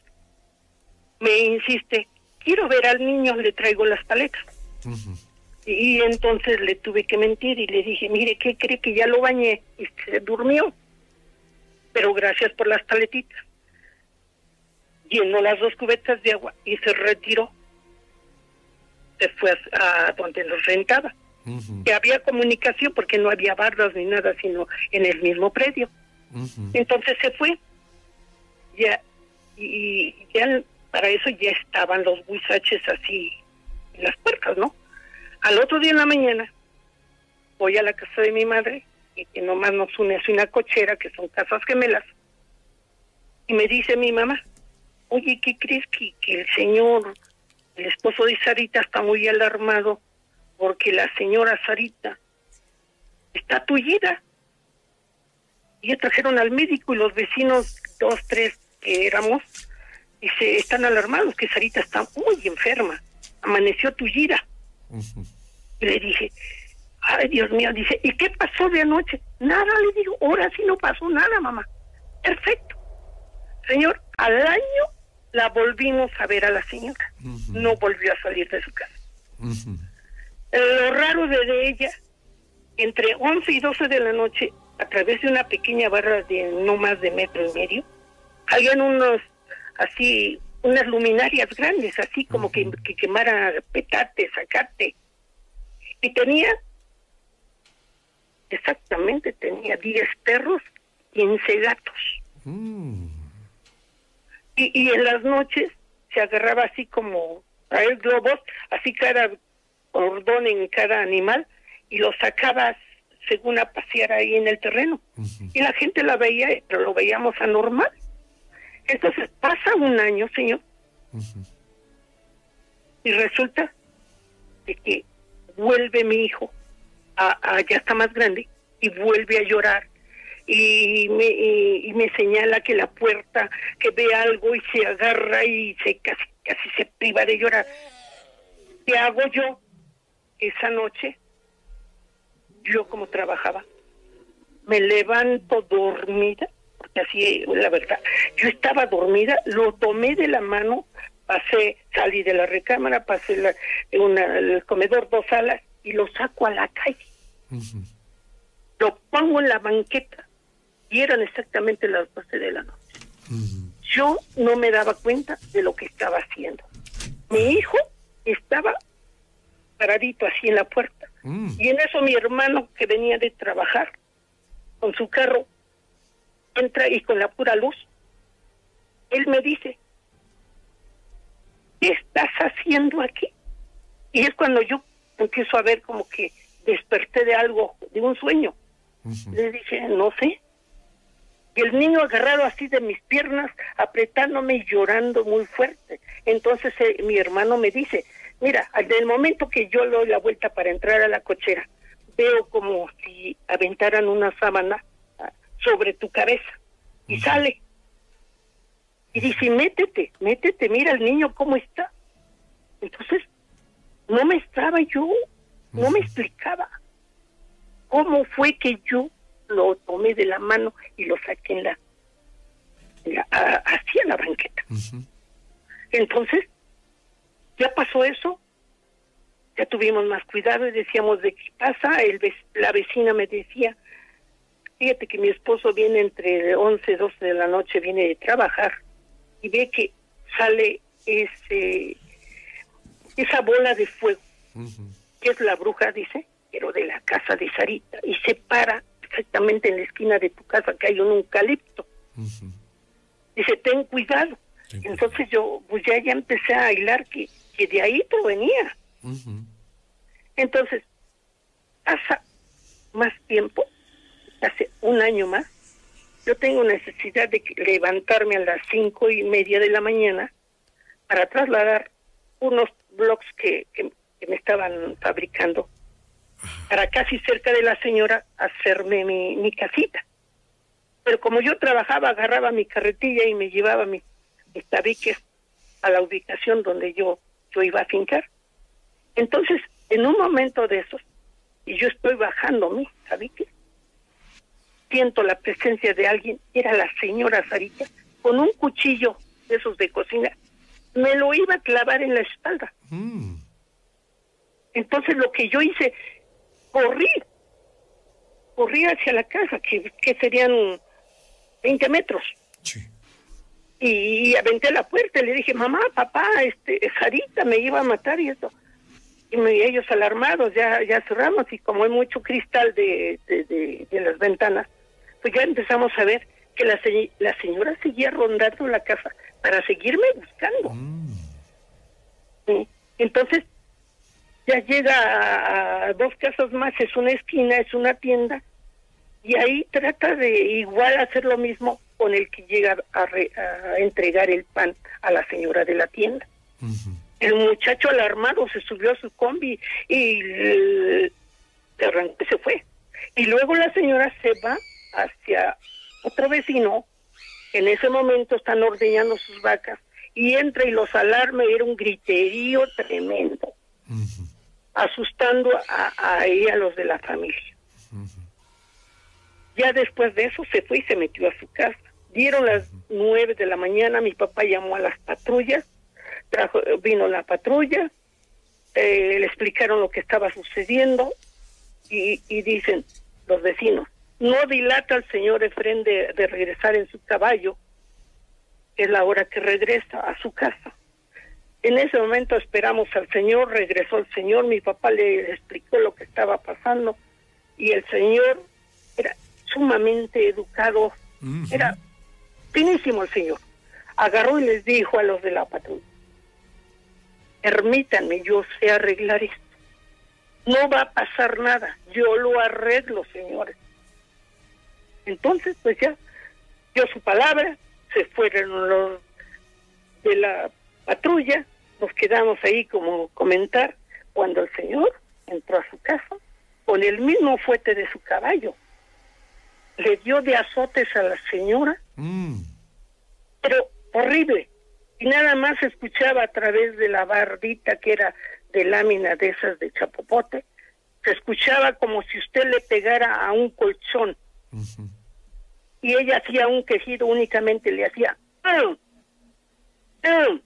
me insiste, quiero ver al niño, le traigo las paletas. Y entonces le tuve que mentir y le dije, mire, ¿qué cree que ya lo bañé? Y se durmió. Pero gracias por las paletitas. Llenó las dos cubetas de agua y se retiró. Se fue a, a donde nos rentaba. Que había comunicación porque no había bardas ni nada, sino en el mismo predio. Entonces se fue. Ya, y ya para eso ya estaban los huizaches así en las puertas, ¿no? Al otro día en la mañana voy a la casa de mi madre, y que nomás nos une así una cochera, que son casas gemelas, y me dice mi mamá, oye, ¿qué crees que, que el señor, el esposo de Sarita está muy alarmado porque la señora Sarita está tullida? y ya trajeron al médico y los vecinos, dos, tres que éramos, y se están alarmados que Sarita está muy enferma, amaneció tullida. Ujú. Y le dije, ay Dios mío, dice, ¿y qué pasó de anoche? Nada, le digo, ahora sí no pasó nada, mamá. Perfecto. Señor, al año la volvimos a ver a la señora. No volvió a salir de su casa. Ujú. Lo raro de, de ella, entre 11 y 12 de la noche, a través de una pequeña barra de no más de metro y medio, habían unos, así, unas luminarias grandes, así como que, que quemara petate, zacate. Y tenía, exactamente, tenía 10 perros, 15 gatos. Mm. Y, y en las noches se agarraba así como traer globos, así cada cordón en cada animal, y los sacaba según a pasear ahí en el terreno. Y la gente la veía, pero lo veíamos anormal. Entonces pasa un año, señor, y resulta de que vuelve mi hijo, a, a- ya está más grande, y vuelve a llorar. Y me, y, y me señala que la puerta, que ve algo y se agarra y se casi, casi se priva de llorar. ¿Qué hago yo? Esa noche, yo como trabajaba, me levanto dormida, porque así la verdad, yo estaba dormida, lo tomé de la mano, pasé, salí de la recámara, pasé la, una, el comedor dos salas y lo saco a la calle, lo pongo en la banqueta y eran exactamente las 12 de la noche. Yo no me daba cuenta de lo que estaba haciendo. Mi hijo estaba paradito así en la puerta Mm. y en eso mi hermano que venía de trabajar con su carro entra y con la pura luz, él me dice, ¿qué estás haciendo aquí? Y es cuando yo empiezo a ver como que desperté de algo, de un sueño. Le dije, no sé. Y el niño agarrado así de mis piernas, apretándome y llorando muy fuerte. Entonces eh, mi hermano me dice, mira, al del momento que yo le doy la vuelta para entrar a la cochera, veo como si aventaran una sábana ah, sobre tu cabeza y sale. Y dice, métete, métete, mira al niño cómo está. Entonces, no me estaba yo, no me explicaba cómo fue que yo lo tomé de la mano y lo saqué en la, en la a- hacia la banqueta. Entonces, ya pasó eso, ya tuvimos más cuidado y decíamos de qué pasa. El, la vecina me decía, fíjate que mi esposo viene entre 11 y 12 de la noche, viene de trabajar y ve que sale ese esa bola de fuego que es la bruja, dice, pero de la casa de Sarita, y se para exactamente en la esquina de tu casa que hay un eucalipto. Dice, ten cuidado. Entonces yo, pues ya, ya empecé a hilar que, que de ahí provenía. Entonces, pasa más tiempo, hace un año más, yo tengo necesidad de levantarme a las cinco y media de la mañana para trasladar unos blogs que, que, me estaban fabricando para casi cerca de la señora hacerme mi, mi casita. Pero como yo trabajaba, agarraba mi carretilla y me llevaba mis, mis tabiques a la ubicación donde yo, yo iba a fincar. Entonces, en un momento de esos, y yo estoy bajando mi tabique, siento la presencia de alguien, era la señora Sarita, con un cuchillo de esos de cocina, me lo iba a clavar en la espalda. Mm. Entonces lo que yo hice, corrí, corrí hacia la casa, que, que serían 20 metros. Y, aventé la puerta y le dije, mamá, papá, este, Sarita me iba a matar y esto. Y me, ellos alarmados, ya, ya cerramos y como hay mucho cristal de, de, de, las ventanas, pues ya empezamos a ver que la, la señora seguía rondando la casa para seguirme buscando. Mm. Entonces, ya llega a, dos casas más, es una esquina, es una tienda, y ahí trata de igual hacer lo mismo con el que llega a, entregar el pan a la señora de la tienda. El muchacho alarmado se subió a su combi y y se fue. Y luego la señora se va hacia otro vecino, en ese momento están ordeñando sus vacas, y entra y los alarma, era un griterío tremendo, asustando a, a ella, a los de la familia. Ya después de eso se fue y se metió a su casa. Dieron las nueve de la mañana, mi papá llamó a las patrullas, trajo, vino la patrulla, eh, le explicaron lo que estaba sucediendo y, y dicen los vecinos, no dilata el señor Efren de, de, regresar en su caballo, es la hora que regresa a su casa. En ese momento esperamos al señor, regresó el señor, mi papá le explicó lo que estaba pasando y el señor era sumamente educado, era finísimo el señor. Agarró y les dijo a los de la patrulla, permítanme, yo sé arreglar esto. No va a pasar nada, yo lo arreglo, señores. Entonces, pues ya dio su palabra, se fueron los de la patrulla, nos quedamos ahí como comentar, cuando el señor entró a su casa con el mismo fuete de su caballo. Le dio de azotes a la señora, mm. pero horrible. Y nada más escuchaba a través de la bardita que era de lámina de esas de chapopote, se escuchaba como si usted le pegara a un colchón y ella hacía un quejido únicamente, le hacía ¡Ah! ¡Ah!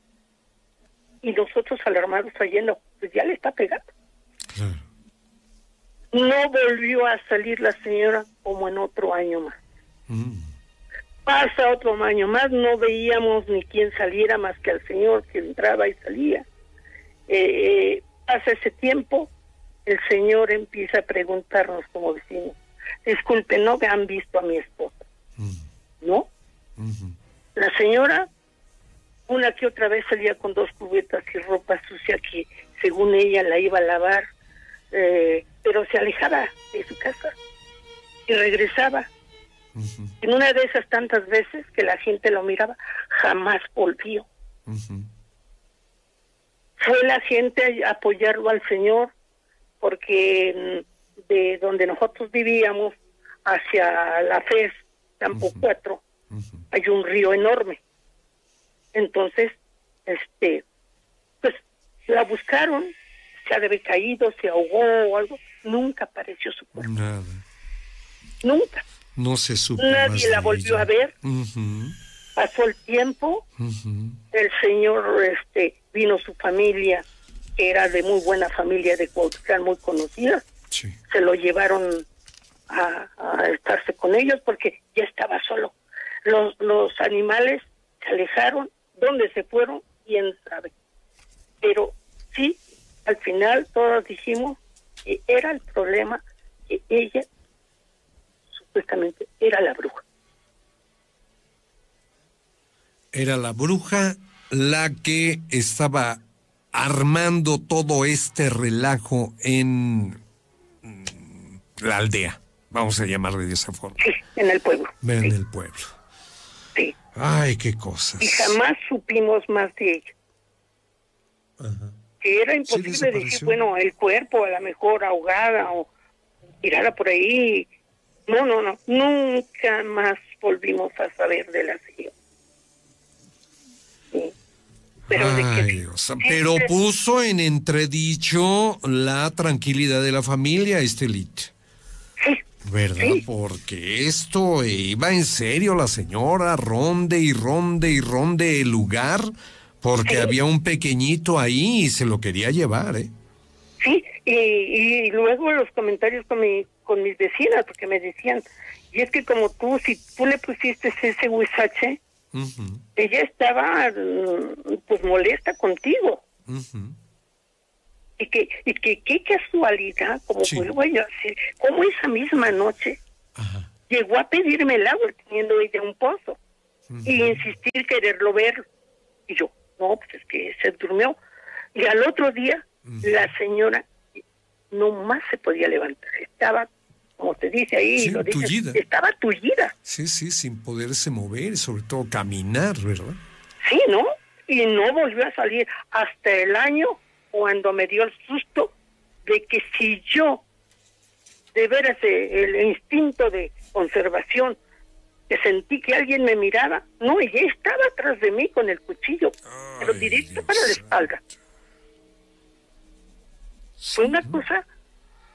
y nosotros alarmados oyendo, pues ya le está pegando. No volvió a salir la señora como en otro año más. Mm. Pasa otro año más, no veíamos ni quién saliera más que al señor que entraba y salía. Eh, eh, pasa ese tiempo, el señor empieza a preguntarnos como vecinos, disculpe, ¿no me han visto a mi esposa? ¿no? La señora, una que otra vez salía con dos cubetas y ropa sucia que según ella la iba a lavar, eh, pero se alejaba de su casa y regresaba. En una de esas tantas veces que la gente lo miraba, jamás volvió. Fue la gente a apoyarlo al Señor porque de donde nosotros vivíamos hacia la FES Campo 4, hay un río enorme. Entonces, este, pues la buscaron, se ha de haber caído, se ahogó o algo, nunca apareció su cuerpo. Nada. Nunca. No se supo. Nadie la volvió a ver. Pasó el tiempo, el señor, este, vino su familia, que era de muy buena familia de Cuauhtémoc, muy conocida. Se lo llevaron a, estarse con ellos porque ya estaba solo. Los, los animales se alejaron, ¿dónde se fueron? ¿Quién sabe? Pero sí, al final todos dijimos que era el problema que ella supuestamente era la bruja. Era la bruja la que estaba armando todo este relajo en mm, la aldea, vamos a llamarle de esa forma. Sí, en el pueblo. En sí, el pueblo. sí. Ay, qué cosas. Y jamás supimos más de ella. Ajá. Que era imposible decir, bueno, el cuerpo a lo mejor ahogada o tirada por ahí. No, no, no. Nunca más volvimos a saber de la señora. Sí. Pero de que. Pero puso en entredicho la tranquilidad de la familia, Estelita. Sí, ¿Verdad? Sí. Porque esto iba en serio la señora, ronde y ronde y ronde el lugar, porque Sí. había un pequeñito ahí y se lo quería llevar, ¿eh? Sí, y, y luego los comentarios con, mi, con mis vecinas, porque me decían, y es que como tú, si tú le pusiste ese huizache, ella estaba mm, pues molesta contigo. Y que, y que qué casualidad, como Sí. vuelvo yo a decir, como esa misma noche Ajá. llegó a pedirme el agua teniendo ella un pozo y insistir quererlo ver. Y yo, no, pues es que se durmió. Y al otro día, la señora no más se podía levantar. Estaba, como te dice ahí, Sí, lo dices, tullida. estaba tullida. Sí, sí, sin poderse mover, sobre todo caminar, ¿verdad? Sí, ¿no? Y no volvió a salir hasta el año cuando me dio el susto de que si yo, de veras, el instinto de conservación, que sentí que alguien me miraba, no, ella estaba atrás de mí con el cuchillo, pero directo Dios para la santo. espalda. Fue una cosa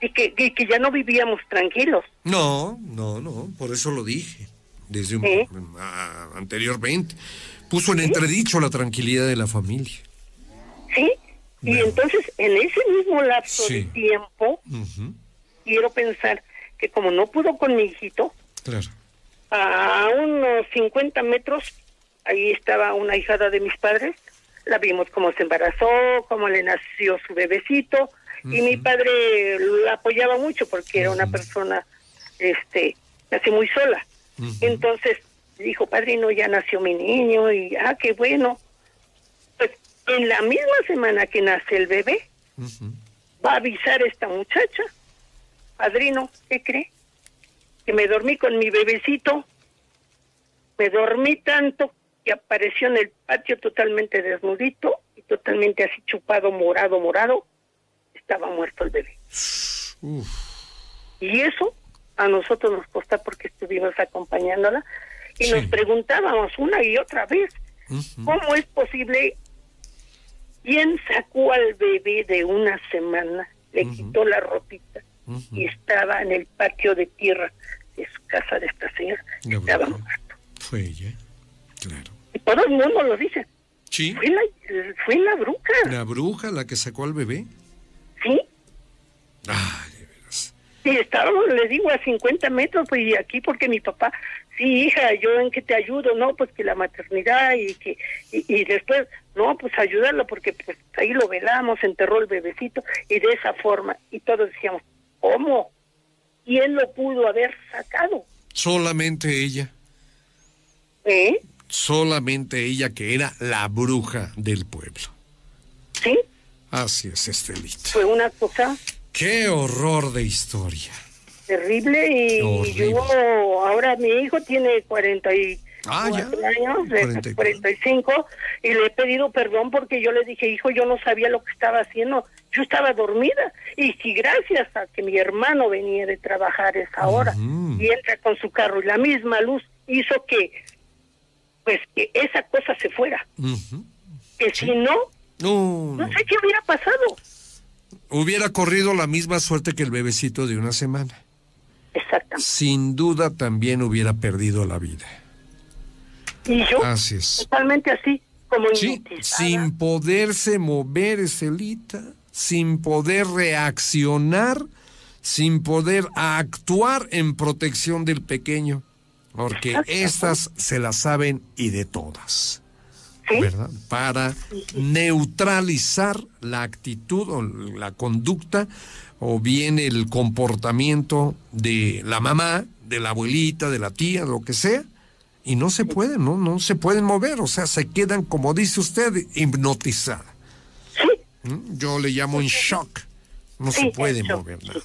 y que, y que ya no vivíamos tranquilos. No, no, no, por eso lo dije desde un, ¿Eh? anteriormente. Puso en entredicho la tranquilidad de la familia. ¿Sí? Y Bueno. entonces, en ese mismo lapso Sí. de tiempo, quiero pensar que como no pudo con mi hijito, Claro. A unos 50 metros, ahí estaba una hijada de mis padres, la vimos cómo se embarazó, cómo le nació su bebecito, y mi padre la apoyaba mucho porque era una persona, este, muy sola. Entonces dijo, padrino, ya nació mi niño, y ah, qué bueno. Pues en la misma semana que nace el bebé, va a avisar esta muchacha, padrino, ¿qué cree? Que me dormí con mi bebecito, me dormí tanto que apareció en el patio totalmente desnudito y totalmente así chupado, morado, morado, estaba muerto el bebé. Uf, Y eso a nosotros nos consta porque estuvimos acompañándola y Sí. nos preguntábamos una y otra vez. ¿cómo es posible? ¿Quién sacó al bebé de una semana? Le quitó la ropita Y estaba en el patio de tierra de su casa de esta señora. Estaba muerto. Fue ella, claro. Y todo el mundo lo dice. Sí, Fue la, fue la bruja, la bruja la que sacó al bebé. ¿sí? Ay, de veras. Y estábamos, le digo, a 50 metros, pues y aquí porque mi papá, sí, hija, yo en que te ayudo, no, pues que la maternidad y que, y, y después, no, pues ayudarlo porque pues ahí lo velamos, enterró el bebecito y de esa forma, y todos decíamos, ¿cómo? ¿Quién lo pudo haber sacado? Solamente ella, ¿Eh? solamente ella que era la bruja del pueblo. ¿Sí? Así es, Estelita. Fue una cosa Qué horror de historia. terrible y Horrible. yo ahora mi hijo tiene 44 Ah, años, de 44. 45 y le he pedido perdón porque yo le dije, hijo, yo no sabía lo que estaba haciendo, yo estaba dormida y si gracias a que mi hermano venía de trabajar esa hora y entra con su carro y la misma luz hizo que pues que esa cosa se fuera, que si no, No, no no. sé qué hubiera pasado. Hubiera corrido la misma suerte que el bebecito de una semana. Exactamente. Sin duda también hubiera perdido la vida. Y yo Así es. totalmente así, como Sí, sin poderse mover, Estelita, sin poder reaccionar, sin poder actuar en protección del pequeño, porque estas se las saben y de todas, ¿Sí? ¿verdad? Para neutralizar la actitud o la conducta o bien el comportamiento de la mamá, de la abuelita, de la tía, lo que sea, y no se pueden, ¿no? No se pueden mover, o sea, se quedan, como dice usted, hipnotizadas. ¿Mm? Yo le llamo en shock, no se puede mover nada.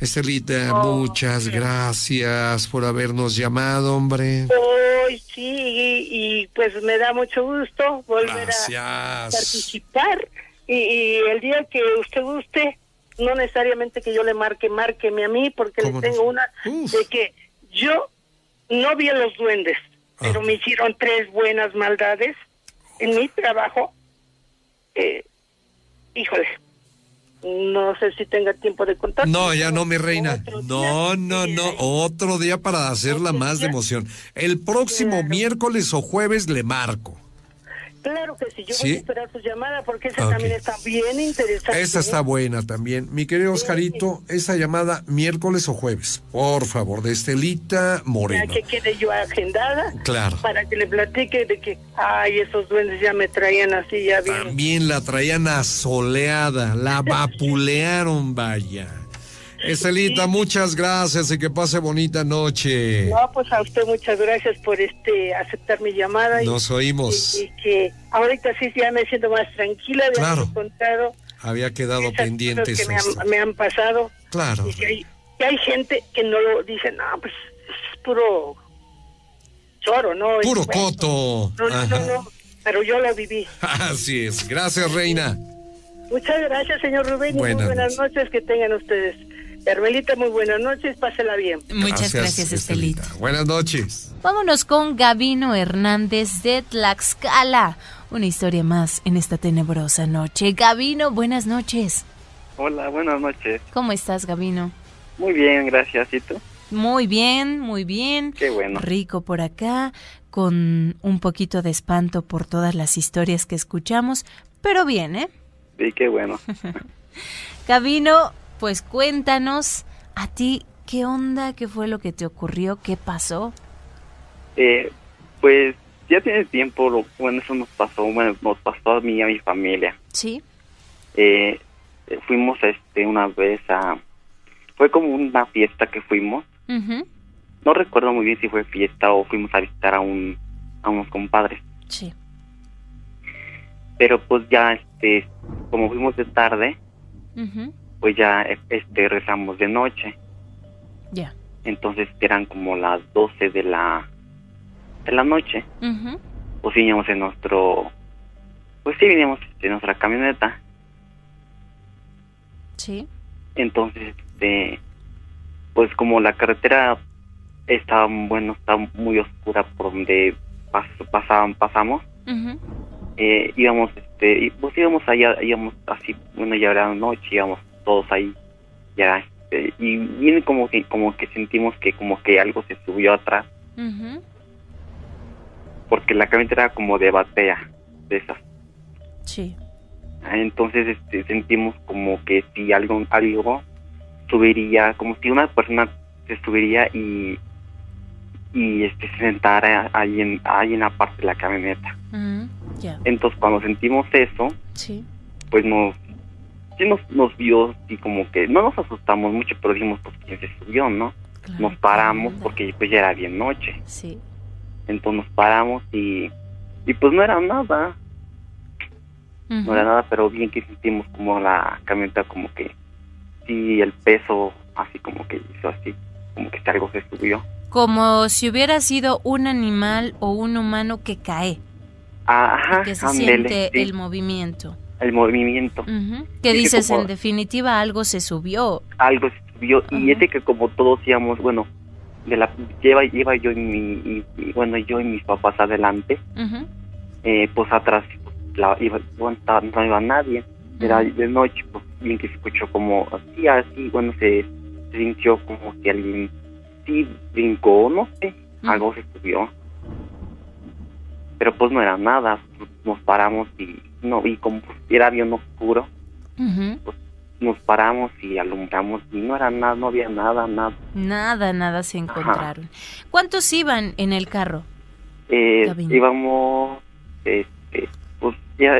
Estelita, oh, muchas gracias por habernos llamado, hombre. Hoy sí, y, pues me da mucho gusto volver a participar. Y, el día que usted guste, no necesariamente que yo le marque, márqueme a mí, porque le tengo una de que yo no vi a los duendes, pero me hicieron tres buenas maldades en mi trabajo. Eh, híjole, no sé si tenga tiempo de contar. No, ya no, mi reina. No, no, no. Otro día para hacerla más de emoción. El próximo miércoles o jueves le marco. Claro que sí, yo voy a esperar su llamada porque esa también está bien interesante. Esa está buena también. Mi querido Oscarito, esa llamada miércoles o jueves, por favor, de Estelita Moreno. Ya que quede yo agendada. Claro. Para que le platique de que, ay, esos duendes ya me traían así, ya bien. También la traían asoleada, la *laughs* vapulearon, vaya. Estelita, muchas gracias y que pase bonita noche. No, pues a usted muchas gracias por este aceptar mi llamada. Nos oímos. Y, que ahorita sí ya me siento más tranquila de claro. haber contado. Había quedado pendiente que me han, pasado. Claro. Y que hay, hay gente que no lo dice, no, pues es puro choro, ¿no? Puro coto. No, no, no, pero yo lo viví. Así es. Gracias, Reina. Muchas gracias, señor Rubén. y muy buenas noches que tengan ustedes. Hermelita, muy buenas noches, pásela bien. Muchas gracias, Estelita. Buenas noches. Vámonos con Gavino Hernández de Tlaxcala. Una historia más en esta tenebrosa noche. Gavino, buenas noches. Hola, buenas noches. ¿Cómo estás, Gavino? Muy bien, gracias. ¿Y tú? Muy bien, muy bien. Qué bueno. Rico por acá, con un poquito de espanto por todas las historias que escuchamos, pero bien, ¿eh? Sí, qué bueno. *laughs* Gavino, pues cuéntanos a ti qué onda, qué fue lo que te ocurrió, qué pasó. Eh, pues ya tiene tiempo, lo, bueno, eso nos pasó, bueno, nos pasó a mí y a mi familia. Sí. Eh, fuimos este una vez a, fue como una fiesta que fuimos. No recuerdo muy bien si fue fiesta o fuimos a visitar a un, a unos compadres. Sí. Pero pues ya, este, como fuimos de tarde, pues ya este rezamos de noche. Ya. Entonces eran como las 12 de la de la noche. Pues veníamos en nuestro pues sí veníamos en nuestra camioneta. Sí. Entonces este pues como la carretera estaba bueno, está muy oscura por donde pasaban pasamos. eh, íbamos este pues íbamos allá íbamos así bueno ya era noche íbamos todos ahí ya este, y viene como que como que sentimos que como que algo se subió atrás. Porque la camioneta era como de batea de esas. Sí. Ah, entonces este, sentimos como que si algo algo subiría como si una persona se subiría y y este se sentara ahí en ahí en la parte de la camioneta entonces cuando sentimos eso sí. pues nos sí nos, nos vio y como que no nos asustamos mucho, pero dijimos, pues, ¿quién se subió, no? nos paramos porque pues ya era bien noche. Sí. Entonces nos paramos y, y pues no era nada. No era nada, pero bien que sentimos como la camioneta como que sí, el peso así como que hizo así, como que algo se subió. Como si hubiera sido un animal o un humano que cae. Ajá, que se siente el movimiento el movimiento. ¿Qué dices? en definitiva, algo se subió. Algo se subió. Y es de que como todos íbamos, bueno, de la lleva, lleva yo y mi, bueno, yo y mis papás adelante, eh, pues atrás la, iba, bueno, no iba nadie. Era de noche, pues bien que se escuchó como así, así, bueno, se, sintió como si alguien sí brincó, no sé, algo se subió. Pero pues no era nada, nos paramos y no y como era bien oscuro, pues nos paramos y alumbramos y no era nada, no había nada, nada. Nada, nada se encontraron. ¿Cuántos iban en el carro? Eh, íbamos, este, pues ya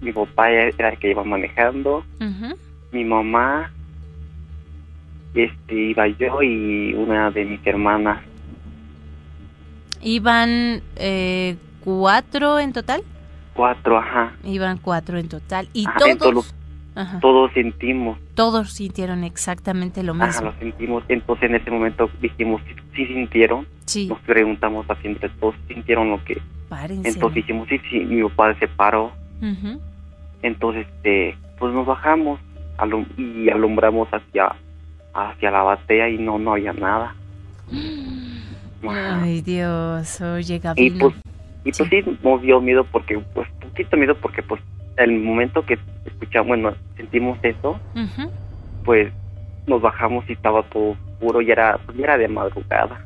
mi papá era el que iba manejando, mi mamá, este, iba yo y una de mis hermanas. ¿Iban eh, cuatro en total? Cuatro, ajá. Iban cuatro en total. ¿Y Ajá, todos? entonces Todos sentimos. Todos sintieron exactamente lo Ajá, mismo. lo sentimos. Entonces en ese momento dijimos, sí, sintieron. Sí, Nos preguntamos así entre todos, sintieron lo que... párense. Entonces dijimos, sí, sí, mi papá se paró. Ujú. Entonces, este, pues nos bajamos alum- y alumbramos hacia hacia la batea y no, no había nada. *gasps* Ajá. Ay, Dios. Oye, Y Gabino. pues, y pues sí. nos dio miedo porque, pues, poquito miedo porque, pues, el momento que escuchamos, bueno, sentimos eso, pues, nos bajamos y estaba todo oscuro y era, pues, ya era de madrugada.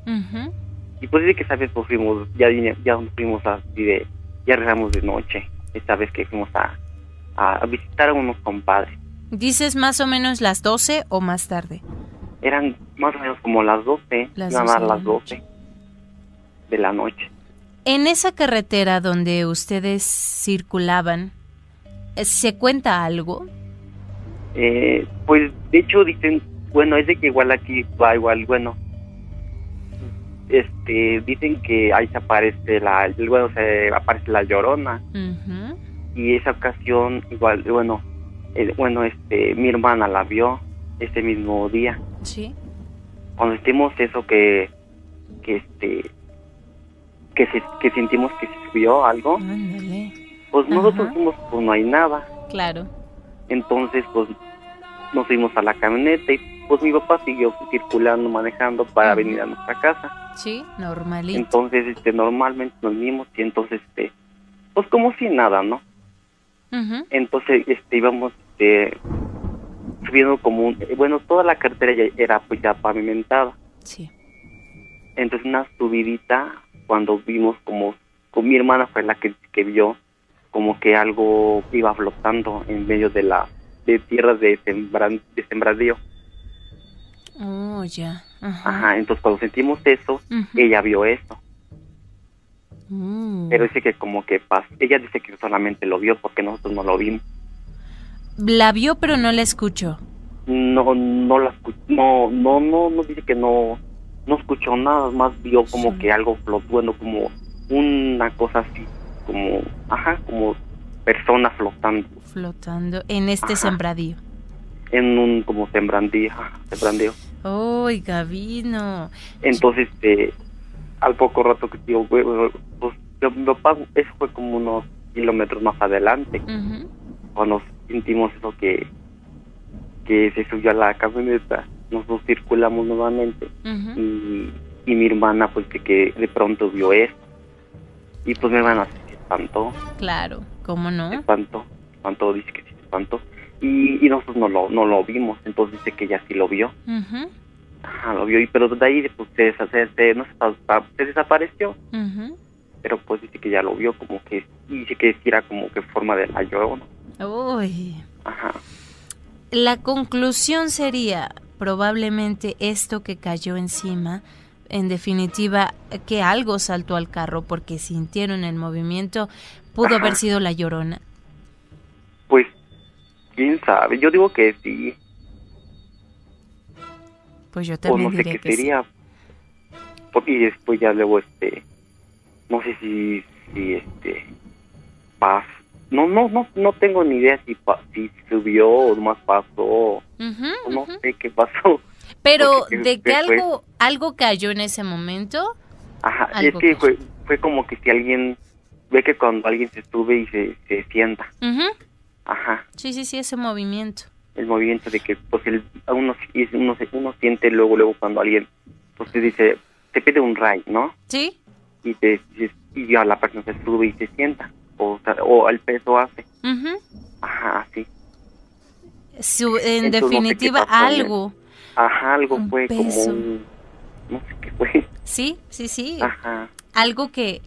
Y pues desde que esa vez pues fuimos, ya, ya fuimos así de, ya regresamos de noche, esta vez que fuimos a, a visitar a unos compadres. ¿Dices más o menos las 12 o más tarde? Eran más o menos como las 12, Las nada 12 más de la las 12 de la noche. En esa carretera donde ustedes circulaban, eh, ¿se cuenta algo? Eh, pues de hecho dicen, bueno, es de que igual aquí va igual, bueno, este, dicen que ahí se aparece la, bueno, se aparece la llorona y esa ocasión igual, bueno, eh, bueno, este, mi hermana la vio ese mismo día. Sí. Cuando sentimos eso que, que este, que se, que sentimos que se subió algo, Ándale. pues nosotros Ajá. dijimos, pues no hay nada. Claro. Entonces, pues nos fuimos a la camioneta y pues mi papá siguió circulando, manejando para Ujú. venir a nuestra casa. Sí, normalito. Entonces, este, normalmente nos vimos y entonces, este, pues como si nada, ¿no? Ujú. Entonces, este, íbamos, este, subiendo como un, bueno, toda la carretera ya era pues ya pavimentada. Sí. Entonces, una subidita, cuando vimos como, con mi hermana fue la que, que vio como que algo iba flotando en medio de la, de tierras de, sembran, de sembradío. Oh, ya. Ajá. Ajá, entonces cuando sentimos eso, ella vio eso, Mm. pero dice que como que pas ella dice que solamente lo vio porque nosotros no lo vimos. La vio, pero no la escuchó. No, no la escu- no, no, no, no dice que no, no escuchó nada, más vio como Sí. que algo flotando, como una cosa así, como, ajá, como persona flotando Flotando en este Ajá. sembradío. en un como sembrandío, ajá, sembrandío. ¡Ay, Gabino! Entonces, este, al poco rato que digo, pues mi papá, eso fue como unos kilómetros más adelante. Cuando sentimos eso que que se subió a la camioneta nosotros circulamos nuevamente. Y, y mi hermana pues de que de pronto vio eso y pues mi hermana se espantó. Claro, ¿cómo se no? espantó espantó dice que sí se espantó. Y, y nosotros no lo no lo vimos. Entonces dice que ella sí lo vio. Ajá, lo vio. Y pero de ahí pues se, se, se- no se, pa- se desapareció. Ujú. pero pues dice que ya lo vio como que y dice que era como que forma de la llorona. Uy. ajá. La conclusión sería probablemente esto que cayó encima, en definitiva, que algo saltó al carro porque sintieron el movimiento, pudo haber sido la llorona. Pues, quién sabe. Yo digo que sí, Pues yo o también no sé qué que sería. Y después ya luego, este, no sé si, si este, paz. No, no, no, no tengo ni idea si, pa- si subió o más pasó. No sé qué pasó. Pero porque de que algo algo cayó en ese momento, Ajá, Algo es que fue, fue como que si alguien, ve que cuando alguien se sube y se, se sienta. Ajá, sí, sí, sí, ese movimiento. el movimiento de que pues el, a uno, y uno, uno siente luego, luego cuando alguien, pues te dice, te pide un ray, ¿no? ¿Sí? y te y- y ya la persona se sube y se sienta o, o el peso hace ajá así Su- en Entonces, no sé qué definitiva, algo. ajá algo Un fue como peso. un no sé qué fue Sí, sí, sí. ajá algo que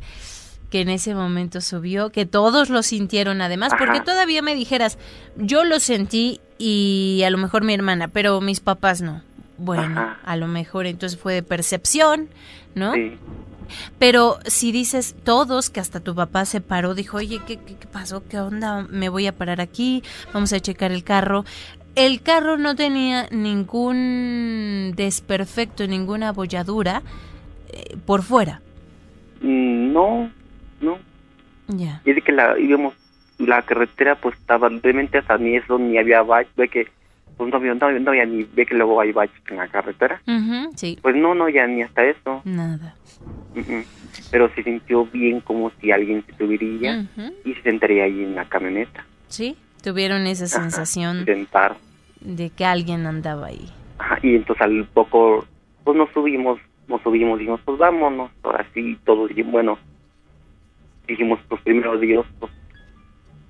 que en ese momento subió, que todos lo sintieron además, Ajá. porque todavía me dijeras, yo lo sentí y a lo mejor mi hermana, pero mis papás no. Bueno, Ajá. a lo mejor entonces fue de percepción, ¿no? sí Pero si dices todos, que hasta tu papá se paró, dijo, oye, ¿qué, qué, qué pasó? ¿Qué onda? Me voy a parar aquí, vamos a checar el carro. el carro no tenía ningún desperfecto, ninguna abolladura eh, por fuera. Mm, no, no. Ya. Y es de que la íbamos, la carretera pues estaba realmente hasta ni eso, ni había baches, ve que pues no había, no, había- no había ni, ve que luego hay baches en la carretera. Sí, Pues no, no, ya ni hasta eso. nada. Mm-mm. Pero se sintió bien como si alguien se subiría Ujú, y se sentaría ahí en la camioneta. Sí, tuvieron esa Ajá, sensación Sentar. de que alguien andaba ahí. Ajá, y entonces al poco, pues nos subimos, nos subimos y dijimos, pues vámonos, así todos dijimos, bueno, dijimos, pues primero Dios, pues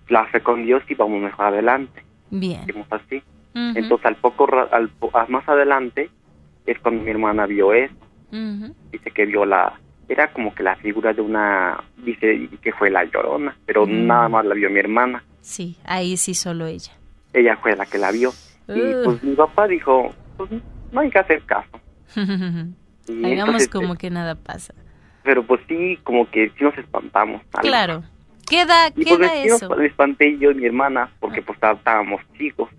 la fe con Dios y vamos mejor adelante, Bien. dijimos así. Ujú, Entonces al poco, al, más adelante, es cuando mi hermana vio eso, dice que vio la, era como que la figura de una, dice que fue la llorona, pero Mm. nada más la vio mi hermana, Sí, ahí sí solo ella. ella fue la que la vio. Y pues mi papá dijo, pues no hay que hacer caso. *laughs* Entonces, como este, que nada pasa. pero pues sí, como que sí nos espantamos. Claro. Queda, Y pues queda sí nos- eso. me espanté yo y mi hermana, porque pues tá- estábamos chicos.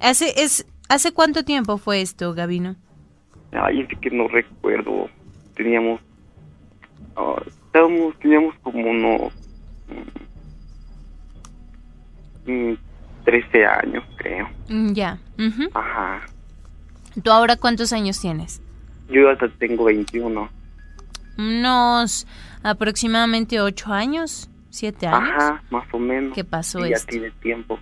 ¿Hace, es, ¿Hace cuánto tiempo fue esto, Gabino? Ay, es que no recuerdo. Teníamos, ah, estábamos, teníamos como unos mm, 13 años, creo. Mm, Ya. Ajá. ¿Tú ahora cuántos años tienes? Yo hasta tengo 21. Unos aproximadamente ocho años, siete años. Ajá, más o menos. ¿Qué pasó ya esto? tiene tiempo.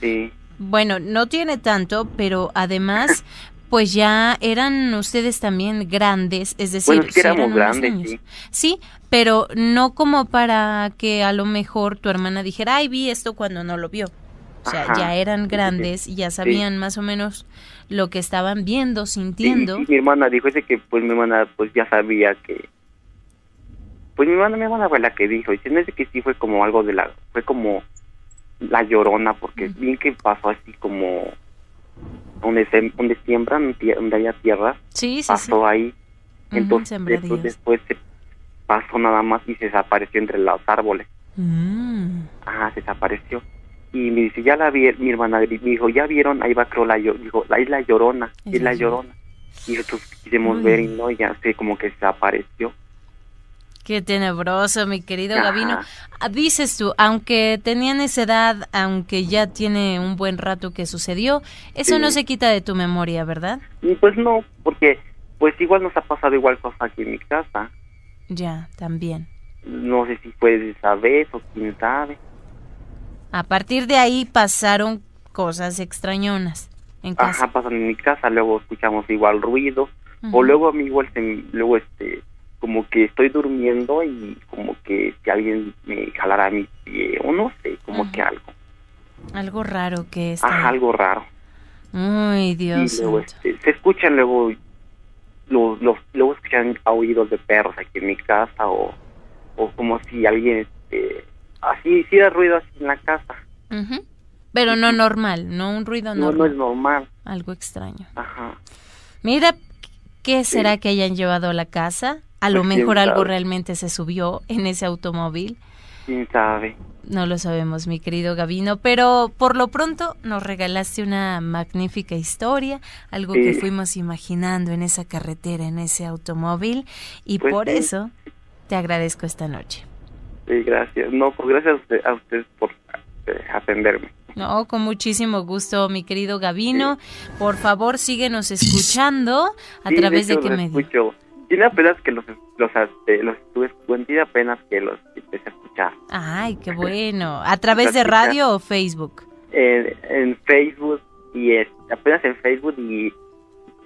Sí. Bueno, no tiene tanto, pero además, *laughs* pues ya eran ustedes también grandes, es decir, Bueno, es que sí éramos eran grandes, niños. sí. Sí, pero no como para que a lo mejor tu hermana dijera, ay, vi esto cuando no lo vio. O sea, Ajá, ya eran sí, grandes y ya sabían más o menos lo que estaban viendo, sintiendo. mi hermana dijo ese que pues mi hermana pues ya sabía que pues mi hermana mi hermana fue la que dijo y de que sí fue como algo de la fue como la llorona porque Ujú. bien que pasó así como donde se donde siembran donde haya tierra Sí, sí, sí. pasó ahí Ujú, entonces sembradíos. después, después se pasó nada más y se desapareció entre los árboles Mm. ajá se desapareció y me dice ya la vi mi hermana me dijo ya vieron ahí va creo la dijo la isla llorona Es es la la llorona y nosotros quisimos Uy. ver y no ya sé como que se desapareció Qué tenebroso, mi querido Ajá. Gabino. Ah, Dices tú, aunque tenían esa edad, aunque ya tiene un buen rato que sucedió, eso Sí. no se quita de tu memoria, ¿verdad? y pues no porque pues igual nos ha pasado igual cosa aquí en mi casa Ya, también. no sé si fue esa vez o quién sabe A partir de ahí pasaron cosas extrañonas en casa. ajá pasan en mi casa luego escuchamos igual ruido o luego a mí igual se luego este como que estoy durmiendo y como que si alguien me jalara mi pie o no sé como que algo Algo raro que está. ajá algo raro Ay, y Dios. luego este, se escuchan luego los, los luego escuchan aullidos de perros aquí en mi casa o, o como si alguien este así hiciera ruido así en la casa Ujú. Pero no normal, no un ruido no normal. no es normal Algo extraño. ajá Mira, ¿qué será que hayan llevado a la casa? A lo *laughs* Pues, mejor algo sabe. realmente se subió en ese automóvil. quién sabe No lo sabemos, mi querido Gavino, pero por lo pronto nos regalaste una magnífica historia, algo que Sí. fuimos imaginando en esa carretera, en ese automóvil, y Pues por sí. eso te agradezco esta noche. sí gracias no pues gracias a usted- por eh, atenderme No, con muchísimo gusto, mi querido Gavino. Por favor, síguenos escuchando a Sí, través de, hecho, qué los medio. escucho tiene apenas que los los este, los estuve apenas que los empecé a escuchar Ay, qué bueno. ¿A través de radio o Facebook? en, en Facebook y es, apenas en Facebook y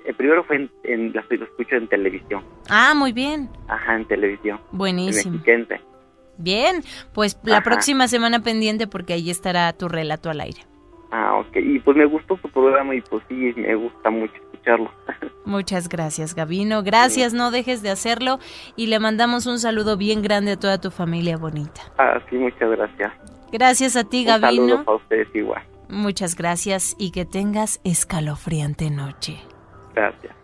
el primero fue en, en lo escucho en televisión Ah, muy bien. ajá en televisión en Buenísimo. Mexiquense. Bien, pues la Ajá. próxima semana pendiente porque ahí estará tu relato al aire. Ah ok y pues me gustó su programa y pues sí me gusta mucho escucharlo *laughs* Muchas gracias, Gavino. Gracias, no dejes de hacerlo y le mandamos un saludo bien grande a toda tu familia bonita. ah sí muchas gracias Gracias a ti, un saludo Gavino. para ustedes igual Muchas gracias y que tengas escalofriante noche. gracias